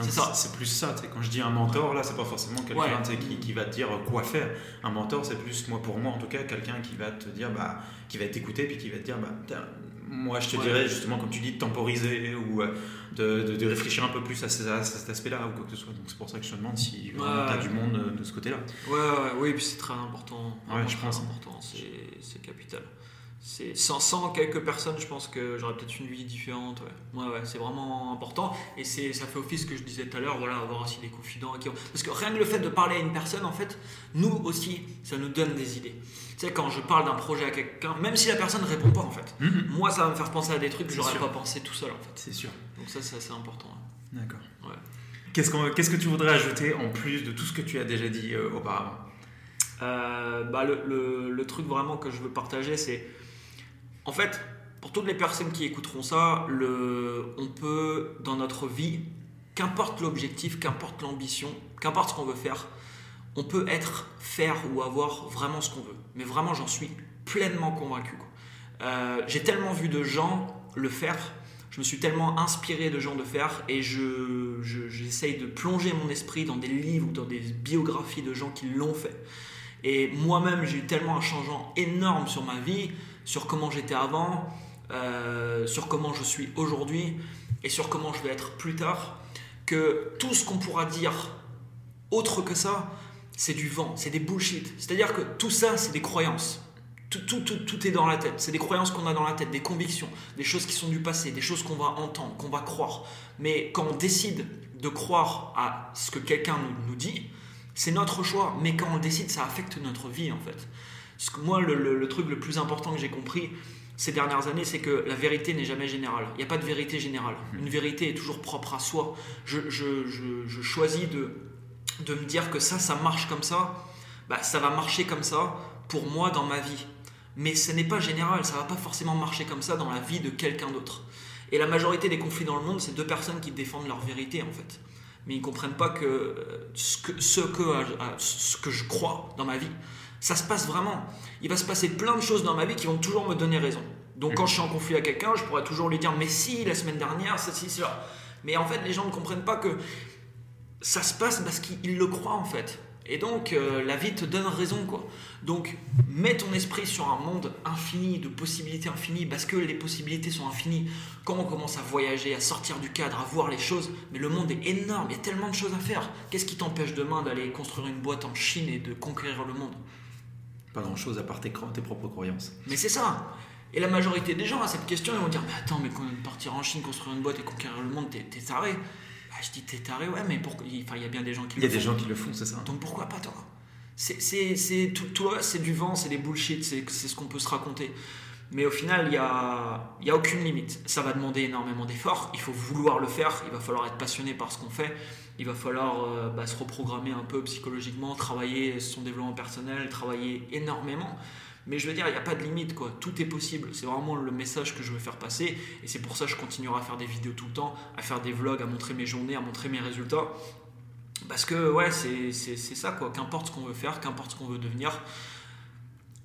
Speaker 1: C'est plus ça, quand je dis un mentor, là, c'est pas forcément quelqu'un qui, qui, va te dire quoi faire. Un mentor, c'est plus, moi pour moi en tout cas, quelqu'un qui va te dire, bah, qui va t'écouter, puis qui va te dire, bah, moi, je te dirais justement, comme tu dis, de temporiser ou euh, de, de, réfléchir un peu plus à, cet aspect-là ou quoi que ce soit. Donc, c'est pour ça que je te demande si tu as du monde euh, de ce côté-là.
Speaker 2: Ouais, ouais, oui, puis c'est très important. Ouais, je pense. important, c'est capital sans, sans, quelques personnes, je pense que j'aurais peut-être une vie différente. Ouais, ouais, c'est vraiment important. Et ça fait office que je disais tout à l'heure, voilà, avoir aussi des confidents. Parce que rien que le fait de parler à une personne, en fait, nous aussi, ça nous donne des idées. Tu sais, quand je parle d'un projet à quelqu'un, même si la personne ne répond pas, en fait, mhm. moi, ça va me faire penser à des trucs que j'aurais pas pensé tout seul, en fait.
Speaker 1: C'est sûr.
Speaker 2: Donc ça, c'est assez important.
Speaker 1: D'accord. Ouais. Qu'est-ce, qu'est-ce que tu voudrais ajouter en plus de tout ce que tu as déjà dit euh, auparavant?
Speaker 2: Euh, bah, le, le, le, truc vraiment que je veux partager, c'est en fait, pour toutes les personnes qui écouteront ça, le, on peut, dans notre vie, qu'importe l'objectif, qu'importe l'ambition, qu'importe ce qu'on veut faire, on peut être, faire ou avoir vraiment ce qu'on veut. Mais vraiment, j'en suis pleinement convaincu. Euh, j'ai tellement vu de gens le faire, je me suis tellement inspiré de gens de faire, et je, j'essaye de plonger mon esprit dans des livres ou dans des biographies de gens qui l'ont fait. Et moi-même, j'ai eu tellement un changement énorme sur ma vie sur comment j'étais avant, euh, sur comment je suis aujourd'hui et sur comment je vais être plus tard, que tout ce qu'on pourra dire autre que ça, c'est du vent, c'est des bullshit. C'est-à-dire que tout ça, c'est des croyances. Tout, tout, tout, tout, est dans la tête. C'est des croyances qu'on a dans la tête, des convictions, des choses qui sont du passé, des choses qu'on va entendre, qu'on va croire. Mais quand on décide de croire à ce que quelqu'un nous, nous dit, c'est notre choix. Mais quand on décide, ça affecte notre vie en fait que moi, le, truc le plus important que j'ai compris ces dernières années, c'est que la vérité n'est jamais générale. Il n'y a pas de vérité générale. Hmm. Une vérité est toujours propre à soi. Je, choisis de, de me dire que ça, ça marche comme ça. Bah, ça va marcher comme ça pour moi dans ma vie. Mais ce n'est pas général, ça va pas forcément marcher comme ça dans la vie de quelqu'un d'autre. Et la majorité des conflits dans le monde, c'est deux personnes qui défendent leur vérité en fait. Mais ils ne comprennent pas que euh, ce que, ce que, ce que je crois dans ma vie, ça se passe vraiment. Il va se passer plein de choses dans ma vie qui vont toujours me donner raison. Donc quand je suis en conflit avec quelqu'un, je pourrais toujours lui dire mais si la semaine dernière, ça, si, ça. Mais en fait, les gens ne comprennent pas que ça se passe parce qu'ils le croient en fait. Et donc euh, la vie te donne raison quoi. Donc mets ton esprit sur un monde infini de possibilités infinies parce que les possibilités sont infinies. Quand on commence à voyager, à sortir du cadre, à voir les choses, mais le monde est énorme, il y a tellement de choses à faire. Qu'est-ce qui t'empêche demain d'aller construire une boîte en Chine et de conquérir le monde?
Speaker 1: Pas grand-chose à part tes, propres croyances.
Speaker 2: Mais c'est ça Et la majorité des gens à cette question, ils vont dire Mais attends, mais quand partir en Chine, construire une boîte et conquérir le monde, t'es taré Je dis T'es taré, ouais, mais pourquoi Il y a bien des gens qui
Speaker 1: le font. Il y a des gens qui le font, c'est ça.
Speaker 2: Donc pourquoi pas toi? C'est tout, toi, c'est du vent, c'est des bullshit, c'est ce qu'on peut se raconter. Mais au final, il n'y a, y a aucune limite. Ça va demander énormément d'efforts. Il faut vouloir le faire. Il va falloir être passionné par ce qu'on fait il va falloir euh, bah, se reprogrammer un peu psychologiquement, travailler son développement personnel, travailler énormément. Mais je veux dire, il n'y a pas de limite, quoi. Tout est possible. C'est vraiment le message que je veux faire passer. Et c'est pour ça que je continuerai à faire des vidéos tout le temps, à faire des vlogs, à montrer mes journées, à montrer mes résultats. Parce que, ouais, c'est ça, quoi. Qu'importe ce qu'on veut faire, qu'importe ce qu'on veut devenir,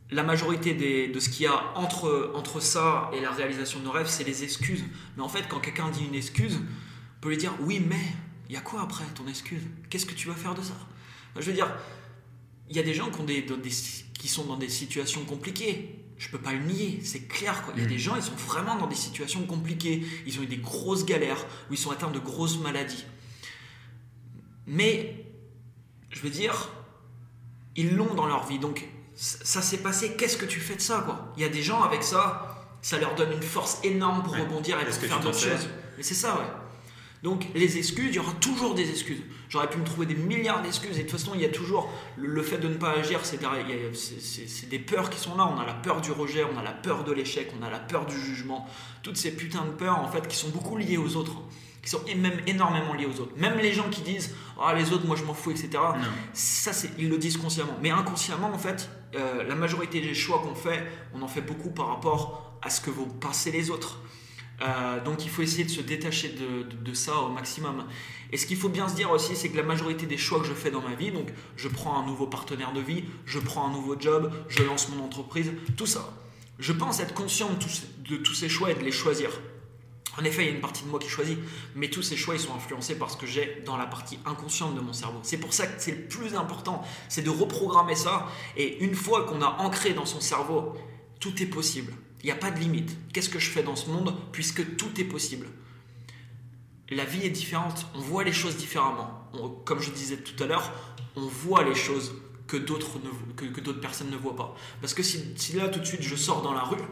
Speaker 2: la majorité des, de ce qu'il y a entre, entre ça et la réalisation de nos rêves, c'est les excuses. Mais en fait, quand quelqu'un dit une excuse, on peut lui dire Oui, mais il y a quoi après ton excuse? Qu'est-ce que tu vas faire de ça? Je veux dire, il y a des gens qui, ont des, qui sont dans des situations compliquées. Je peux pas le nier, c'est clair. Quoi. Il y a mm. des gens, ils sont vraiment dans des situations compliquées. Ils ont eu des grosses galères, ou ils sont atteints de grosses maladies. Mais, je veux dire, ils l'ont dans leur vie. Donc, ça s'est passé. Qu'est-ce que tu fais de ça quoi? Il y a des gens avec ça, ça leur donne une force énorme pour rebondir et pour faire d'autres choses. Mais c'est ça, ouais. Donc les excuses, il y aura toujours des excuses. J'aurais pu me trouver des milliards d'excuses et de toute façon il y a toujours le, fait de ne pas agir, c'est des peurs qui sont là. On a la peur du rejet, on a la peur de l'échec, on a la peur du jugement. Toutes ces putains de peurs en fait qui sont beaucoup liées aux autres, qui sont même énormément liées aux autres. Même les gens qui disent ah les autres moi je m'en fous etc. Ça ils le disent consciemment, mais inconsciemment en fait euh, la majorité des choix qu'on fait, on en fait beaucoup par rapport à ce que vont penser les autres. Euh, donc il faut essayer de se détacher de, ça au maximum. Et ce qu'il faut bien se dire aussi, c'est que la majorité des choix que je fais dans ma vie, donc je prends un nouveau partenaire de vie, je prends un nouveau job, je lance mon entreprise, tout ça, je pense être conscient de tous, ces choix et de les choisir. En effet, il y a une partie de moi qui choisit, mais tous ces choix, ils sont influencés par ce que j'ai dans la partie inconsciente de mon cerveau. C'est pour ça que c'est le plus important, c'est de reprogrammer ça. Et une fois qu'on a ancré dans son cerveau, tout est possible. Il n'y a pas de limite. Qu'est-ce que je fais dans ce monde puisque tout est possible? La vie est différente, on voit les choses différemment. comme je disais tout à l'heure, on voit les choses que d'autres, que, d'autres personnes ne voient pas. Parce que si, si, là tout de suite je sors dans la rue,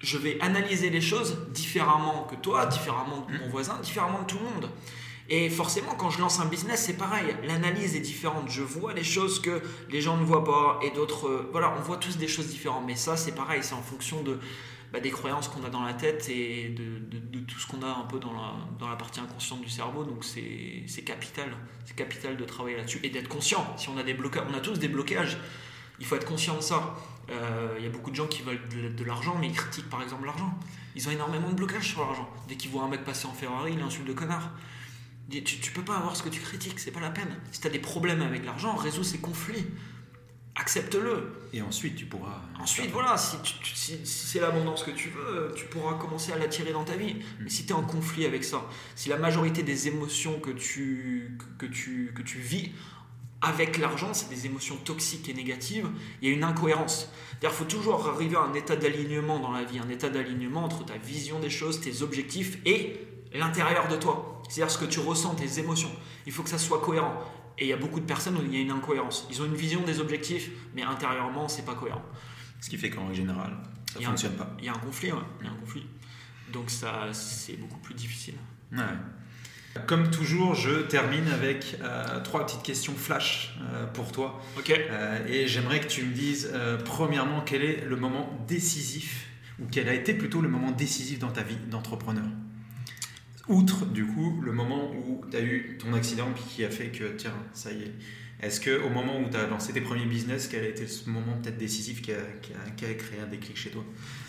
Speaker 2: je vais analyser les choses différemment que toi, différemment de mon voisin, différemment de tout le monde. Et forcément, quand je lance un business, c'est pareil. L'analyse est différente. Je vois les choses que les gens ne voient pas et d'autres. Euh, voilà, on voit tous des choses différentes. Mais ça, c'est pareil. C'est en fonction de, bah, des croyances qu'on a dans la tête et de, tout ce qu'on a un peu dans la, partie inconsciente du cerveau. Donc, c'est capital. C'est capital de travailler là-dessus et d'être conscient. Si on a des blocages, on a tous des blocages. Il faut être conscient de ça. Euh, il y a beaucoup de gens qui veulent de, l'argent, mais ils critiquent par exemple l'argent. Ils ont énormément de blocages sur l'argent. Dès qu'ils voient un mec passer en Ferrari, il insulte de connard. Tu, tu peux pas avoir ce que tu critiques, c'est pas la peine. Si tu as des problèmes avec l'argent, résous ces conflits. Accepte-le.
Speaker 1: Et ensuite, tu pourras.
Speaker 2: Ensuite, voilà, si, c'est l'abondance que tu veux, tu pourras commencer à l'attirer dans ta vie. Mais si tu es en conflit avec ça, si la majorité des émotions que tu, que tu, que tu vis avec l'argent, c'est des émotions toxiques et négatives, il y a une incohérence. Il faut toujours arriver à un état d'alignement dans la vie, un état d'alignement entre ta vision des choses, tes objectifs et l'intérieur de toi. C'est-à-dire ce que tu ressens, tes émotions. Il faut que ça soit cohérent. Et il y a beaucoup de personnes où il y a une incohérence. Ils ont une vision des objectifs, mais intérieurement, c'est pas cohérent.
Speaker 1: Ce qui fait qu'en général, ça ne fonctionne pas.
Speaker 2: Il y a un conflit, Il y a un conflit. Donc ça, c'est beaucoup plus difficile.
Speaker 1: Comme toujours, je termine avec euh, trois petites questions flash euh, pour toi.
Speaker 2: Ok.
Speaker 1: Euh, et j'aimerais que tu me dises, premièrement, quel est le moment décisif, ou quel a été plutôt le moment décisif dans ta vie d'entrepreneur? Outre, du coup, le moment où tu as eu ton accident puis qui a fait que, tiens, ça y est. Est-ce qu'au moment où tu as lancé tes premiers business, quel a été ce moment peut-être décisif qui a, qui, a, créé un déclic chez toi?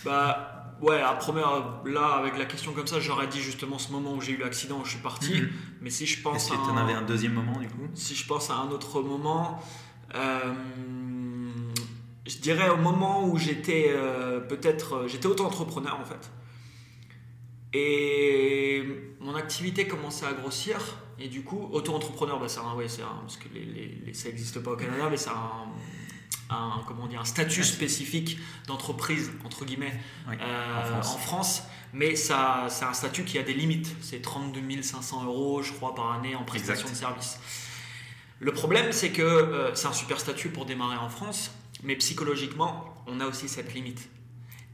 Speaker 2: Bah, ouais, à première, là, avec la question comme ça, j'aurais dit justement ce moment où j'ai eu l'accident, où je suis parti. Mhm. Mais si je pense.
Speaker 1: Est-ce que tu en avais un deuxième moment, du coup?
Speaker 2: Si je pense à un autre moment. Euh, je dirais au moment où j'étais euh, peut-être. J'étais auto-entrepreneur en fait. Et mon activité commençait à grossir. Et du coup, auto-entrepreneur, bah, un, ouais, un, parce que les, ça n'existe pas au Canada, mais c'est un, comment dire, un statut spécifique d'entreprise, entre guillemets, euh, en, France. Mais ça, c'est un statut qui a des limites. C'est 32 500 euros, je crois, par année en prestation de service. Le problème, c'est que euh, c'est un super statut pour démarrer en France, mais psychologiquement, on a aussi cette limite.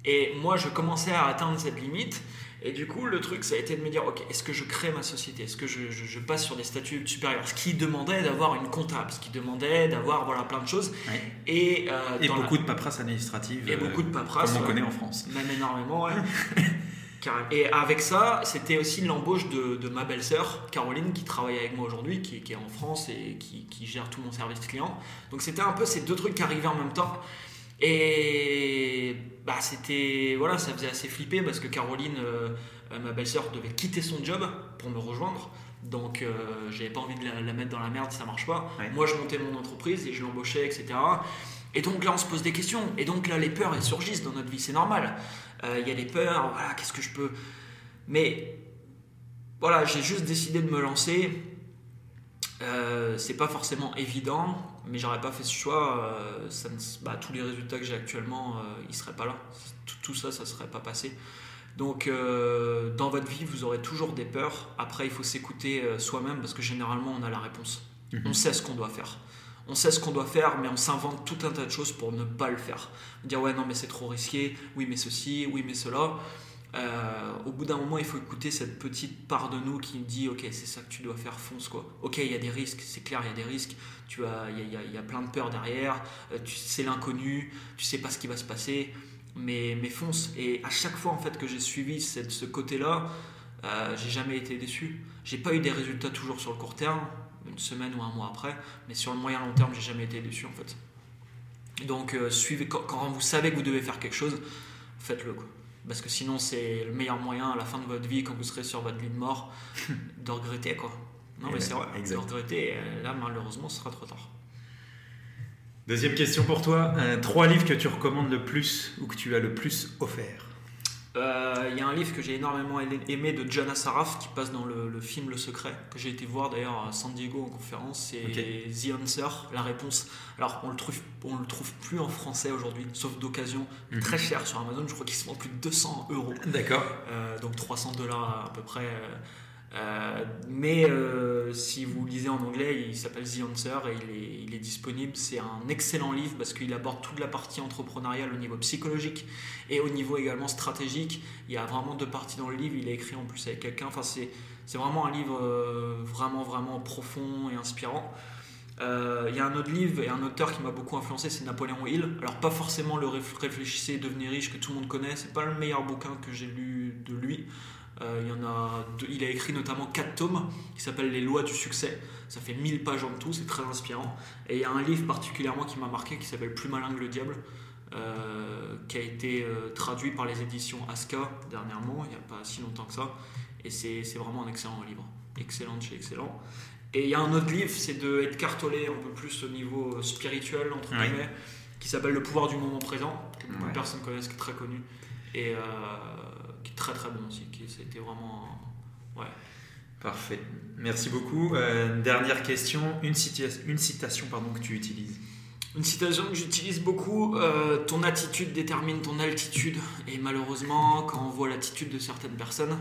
Speaker 2: Et moi, je commençais à atteindre cette limite. Et du coup, le truc, ça a été de me dire, ok, est-ce que je crée ma société? Est-ce que je, passe sur des statuts supérieurs? Ce qui demandait d'avoir une comptable, ce qui demandait d'avoir voilà, plein de choses.
Speaker 1: Et, euh, et beaucoup de paperasse administrative.
Speaker 2: Et beaucoup de paperasse.
Speaker 1: Comme on connaît en France.
Speaker 2: Même énormément, ouais. Et avec ça, c'était aussi l'embauche de, ma belle-sœur, Caroline, qui travaille avec moi aujourd'hui, qui, est en France et qui, qui, gère tout mon service client. Donc c'était un peu ces deux trucs qui arrivaient en même temps. Et bah, c'était. Voilà, ça faisait assez flipper parce que Caroline, euh, euh, ma belle-sœur, devait quitter son job pour me rejoindre. Donc, euh, j'avais pas envie de la, la mettre dans la merde ça marche pas.
Speaker 1: Ouais.
Speaker 2: Moi, je montais mon entreprise et je l'embauchais, etc. Et donc là, on se pose des questions. Et donc là, les peurs, elles surgissent dans notre vie. C'est normal. Euh, Il y a les peurs. Voilà, qu'est-ce que je peux. Mais voilà, j'ai juste décidé de me lancer. Euh, c'est pas forcément évident, mais j'aurais pas fait ce choix. euh, ça ne- bah, tous les résultats que j'ai actuellement, euh, ils seraient pas là. Tout, tout ça, ça serait pas passé. Donc, euh, dans votre vie, vous aurez toujours des peurs. Après, il faut s'écouter soi-même parce que généralement, on a la réponse.
Speaker 1: Mhm.
Speaker 2: On sait ce qu'on doit faire. On sait ce qu'on doit faire, mais on s'invente tout un tas de choses pour ne pas le faire. Dire ouais, non, mais c'est trop risqué. Oui, mais ceci. Oui, mais cela. Euh, au bout d'un moment, il faut écouter cette petite part de nous qui dit Ok, c'est ça que tu dois faire, fonce quoi. Ok, il y a des risques, c'est clair, il y a des risques. Tu as, il y, a- y y a plein de peurs derrière. Euh, tu c'est l'inconnu. Tu sais pas ce qui va se passer, mais, mais fonce. Et à chaque fois en fait que j'ai suivi ce côté-là, euh, j'ai jamais été déçu. J'ai pas eu des résultats toujours sur le court terme, une semaine ou un mois après, mais sur le moyen long terme, j'ai jamais été déçu en fait. Donc suivez quand, quand vous savez que vous devez faire quelque chose, faites-le quoi. Parce que sinon c'est le meilleur moyen à la fin de votre vie quand vous serez sur votre lit de mort de regretter quoi. Non
Speaker 1: Eh
Speaker 2: mais
Speaker 1: ben,
Speaker 2: c'est vrai, de regretter. euh, Là malheureusement ce sera trop tard.
Speaker 1: Deuxième question pour toi. Euh, trois livres que tu recommandes le plus ou que tu as le plus offert?
Speaker 2: Euh, Il y a un livre que j'ai énormément aimé de John Assaraf qui passe dans le, le film Le Secret, que j'ai été voir d'ailleurs à San Diego en conférence. C'est. The Answer, la réponse. Alors on le trouve, on le trouve plus en français aujourd'hui, sauf d'occasion,
Speaker 1: Mhm.
Speaker 2: très cher sur Amazon. Je crois qu'il se vend plus de 200 euros,
Speaker 1: D'accord.
Speaker 2: Euh, donc 300 dollars à peu près. euh, euh, mais euh, si vous lisez en anglais, il s'appelle The Answer et il est, disponible. C'est un excellent livre parce qu'il aborde toute la partie entrepreneuriale au niveau psychologique et au niveau également stratégique. Il y a vraiment deux parties dans le livre. Il est écrit en plus avec quelqu'un. Enfin, c'est, vraiment un livre euh, vraiment, vraiment profond et inspirant. Il y a un autre livre et un auteur qui m'a beaucoup influencé, c'est Napoléon Hill. Alors pas forcément le Réf- Réfléchissez et devenez riche que tout le monde connaît, c'est pas le meilleur bouquin que j'ai lu de lui. Euh, il, y en a deux- il a écrit notamment quatre tomes qui s'appellent Les lois du succès. Ça fait 1000 pages en tout, c'est très inspirant. Et il y a un livre particulièrement qui m'a marqué qui s'appelle Plus malin que le diable, euh, qui a été euh, traduit par les éditions Aska dernièrement, il n'y a pas si longtemps que ça. Et c'est vraiment un excellent livre. Excellent chez excellent. Et il y a un autre livre, c'est de Edgar Tolle, un peu plus au niveau spirituel, entre guillemets, qui s'appelle Le pouvoir du moment présent, que beaucoup
Speaker 1: Ouais.
Speaker 2: de personnes connaissent, qui est très connu. Et euh, qui est très très bon aussi. Qui, c'était vraiment. Ouais.
Speaker 1: Parfait. Merci beaucoup. Euh, dernière question. Une, citation- une citation pardon, que tu utilises.
Speaker 2: Une citation que j'utilise beaucoup, euh, ton attitude détermine ton altitude. Et malheureusement, quand on voit l'attitude de certaines personnes,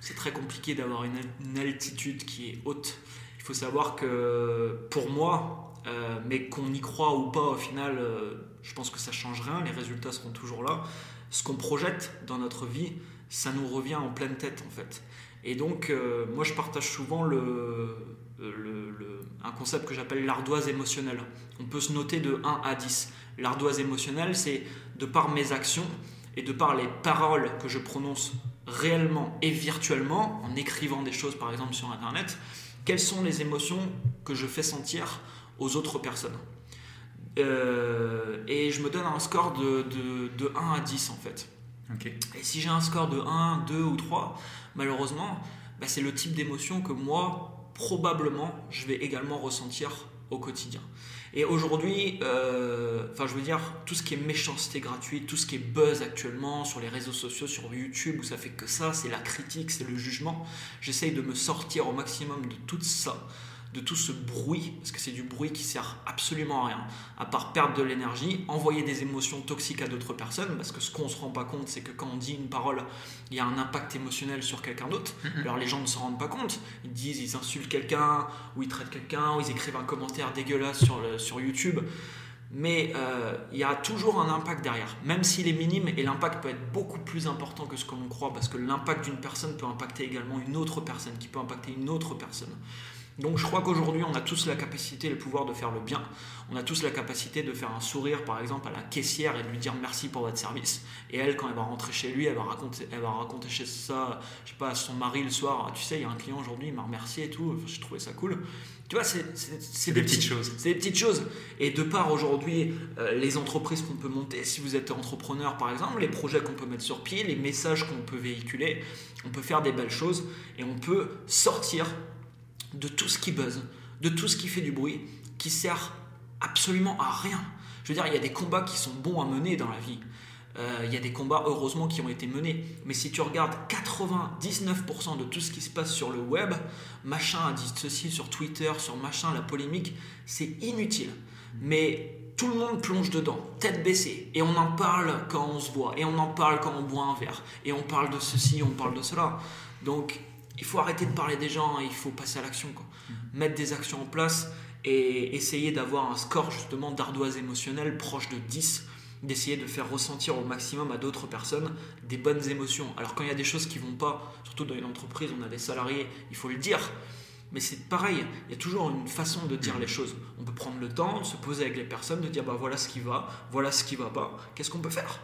Speaker 2: c'est très compliqué d'avoir une, une altitude qui est haute. Il faut savoir que pour moi, euh, mais qu'on y croit ou pas, au final, euh, je pense que ça change rien. Les résultats seront toujours là. Ce qu'on projette dans notre vie, ça nous revient en pleine tête en fait. Et donc, euh, moi, je partage souvent le, le- le- un concept que j'appelle l'ardoise émotionnelle. On peut se noter de 1 à 10. L'ardoise émotionnelle, c'est de par mes actions et de par les paroles que je prononce réellement et virtuellement, en écrivant des choses par exemple sur Internet, quelles sont les émotions que je fais sentir aux autres personnes? Euh, et je me donne un score de, de, de 1 à 10 en fait. Et si j'ai un score de 1, 2 ou 3, malheureusement, bah, c'est le type d'émotion que moi, probablement, je vais également ressentir au quotidien. Et aujourd'hui, euh, enfin je veux dire, tout ce qui est méchanceté gratuite, tout ce qui est buzz actuellement sur les réseaux sociaux, sur YouTube, où ça fait que ça, c'est la critique, c'est le jugement, j'essaye de me sortir au maximum de tout ça, de tout ce bruit, parce que c'est du bruit qui sert absolument à rien, à part perdre de l'énergie, envoyer des émotions toxiques à d'autres personnes, parce que ce qu'on ne se rend pas compte, c'est que quand on dit une parole, il y a un impact émotionnel sur quelqu'un d'autre. Alors les gens ne s'en rendent pas compte. Ils disent, ils insultent quelqu'un, ou ils traitent quelqu'un, ou ils écrivent un commentaire dégueulasse sur, le- sur YouTube. Mais euh, il y a toujours un impact derrière, même s'il est minime, et l'impact peut être beaucoup plus important que ce que l'on croit, parce que l'impact d'une personne peut impacter également une autre personne, qui peut impacter une autre personne. Donc je crois qu'aujourd'hui, on a tous la capacité et le pouvoir de faire le bien. On a tous la capacité de faire un sourire, par exemple, à la caissière et de lui dire merci pour votre service. Et elle, quand elle va rentrer chez lui, elle va raconter, elle va raconter chez ça, je sais pas, à son mari le soir. Ah, tu sais, il y a un client aujourd'hui, il m'a remercié et tout. Enfin, J'ai trouvé ça cool. Tu vois, c'est
Speaker 1: des petites choses.
Speaker 2: C'est des petites choses. Et de par aujourd'hui, euh, les entreprises qu'on peut monter, si vous êtes entrepreneur par exemple, les projets qu'on peut mettre sur pied, les messages qu'on peut véhiculer, on peut faire des belles choses et on peut sortir de tout ce qui buzz, de tout ce qui fait du bruit, qui sert absolument à rien. Je veux dire, il y a des combats qui sont bons à mener dans la vie. Euh, il y a des combats, heureusement, qui ont été menés. Mais si tu regardes 99% de tout ce qui se passe sur le web, machin a dit ceci sur Twitter, sur machin, la polémique, c'est inutile. Mais tout le monde plonge dedans, tête baissée. Et on en parle quand on se voit. Et on en parle quand on boit un verre. Et on parle de ceci, on parle de cela. Donc, il faut arrêter de parler des gens, il faut passer à l'action. Mettre des actions en place et essayer d'avoir un score justement d'ardoise émotionnelle proche de 10 d'essayer de faire ressentir au maximum à d'autres personnes des bonnes émotions. Alors quand il y a des choses qui vont pas, surtout dans une entreprise, on a des salariés, il faut le dire. Mais c'est pareil, il y a toujours une façon de dire les choses. On peut prendre le temps de se poser avec les personnes, de dire bah voilà ce qui va, voilà ce qui va pas, qu'est-ce qu'on peut faire?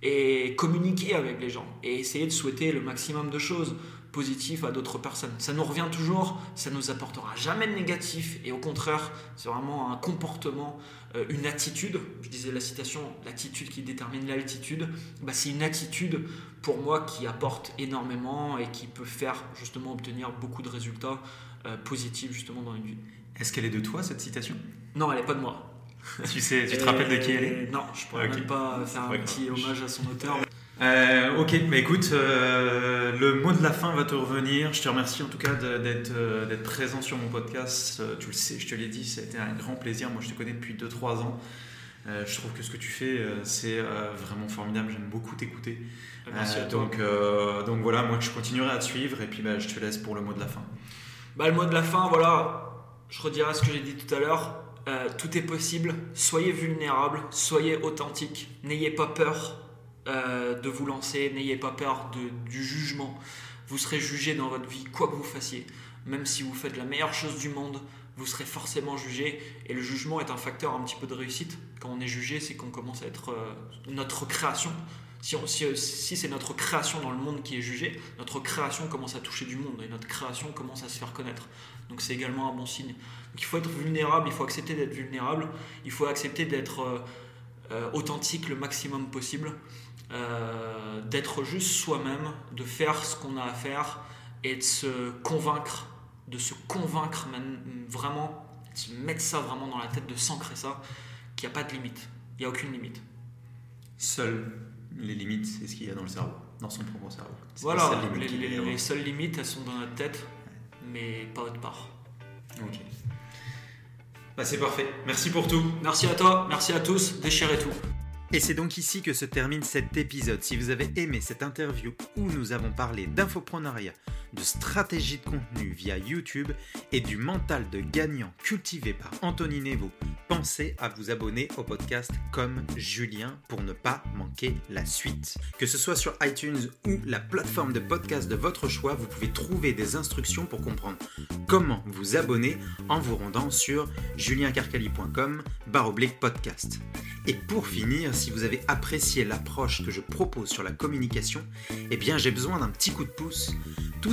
Speaker 2: Et communiquer avec les gens et essayer de souhaiter le maximum de choses positif à d'autres personnes. Ça nous revient toujours, ça nous apportera jamais de négatif et au contraire, c'est vraiment un comportement, euh, une attitude. Je disais la citation, l'attitude qui détermine l'altitude. Bah, c'est une attitude pour moi qui apporte énormément et qui peut faire justement obtenir beaucoup de résultats euh, positifs justement dans une vie.
Speaker 1: Est-ce qu'elle est de toi cette citation?
Speaker 2: Non, elle n'est pas de moi.
Speaker 1: tu sais, tu te rappelles de qui elle est?
Speaker 2: Non, je pourrais même pas faire un petit hommage à son auteur.
Speaker 1: Euh, ok, mais écoute, euh, le mot de la fin va te revenir. Je te remercie en tout cas euh, d'être présent sur mon podcast. tu le sais, je te l'ai dit, ça a été un grand plaisir. Moi, je te connais depuis 2-3 ans. je trouve que ce que tu fais, c'est vraiment formidable. J'aime beaucoup t'écouter.
Speaker 2: Merci à
Speaker 1: donc, donc voilà, moi, je continuerai à te suivre et puis bah, je te laisse pour le mot de la fin.
Speaker 2: Bah, le mot de la fin, voilà, je redirai ce que j'ai dit tout à l'heure. tout est possible. Soyez vulnérable, soyez authentique. N'ayez pas peur euh, de vous lancer, n'ayez pas peur du jugement. Vous serez jugé dans votre vie, quoi que vous fassiez. Même si vous faites la meilleure chose du monde, vous serez forcément jugé. Et le jugement est un facteur un petit peu de réussite. Quand on est jugé, c'est qu'on commence à être euh, notre création. Si, c'est notre création dans le monde qui est jugée, notre création commence à toucher du monde et notre création commence à se faire connaître. Donc c'est également un bon signe. il faut être vulnérable, il faut accepter d'être vulnérable, il faut accepter d'être euh, authentique le maximum possible. Euh, d'être juste soi-même, de faire ce qu'on a à faire et de se convaincre, de se convaincre vraiment, de se mettre ça vraiment dans la tête, de s'ancrer ça, qu'il n'y a pas de limite. Il n'y a aucune limite.
Speaker 1: Seules les limites, c'est ce qu'il y a dans le cerveau, dans son propre cerveau.
Speaker 2: Voilà, les, les, seules limites, elles sont dans notre tête, mais pas autre part.
Speaker 1: Ok. Bah, c'est parfait. Merci pour tout.
Speaker 2: Merci à toi, merci à tous. Déchirez tout.
Speaker 1: Et c'est donc ici que se termine cet épisode. Si vous avez aimé cette interview où nous avons parlé d'infoprenariat, de stratégie de contenu via YouTube et du mental de gagnant cultivé par Anthony Nevo, pensez à vous abonner au podcast comme Julien pour ne pas manquer la suite. Que ce soit sur iTunes ou la plateforme de podcast de votre choix, vous pouvez trouver des instructions pour comprendre comment vous abonner en vous rendant sur juliencarcali.com podcast. Et pour finir, si vous avez apprécié l'approche que je propose sur la communication, eh bien j'ai besoin d'un petit coup de pouce.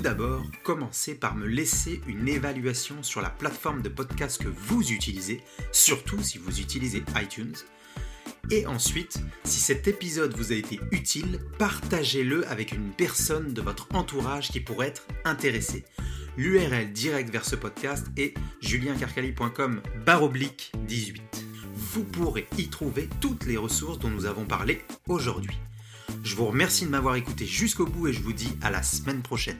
Speaker 1: D'abord, commencez par me laisser une évaluation sur la plateforme de podcast que vous utilisez, surtout si vous utilisez iTunes. Et ensuite, si cet épisode vous a été utile, partagez-le avec une personne de votre entourage qui pourrait être intéressée. L'URL direct vers ce podcast est juliencarcali.com oblique 18 vous pourrez y trouver toutes les ressources dont nous avons parlé aujourd'hui. Je vous remercie de m'avoir écouté jusqu'au bout et je vous dis à la semaine prochaine.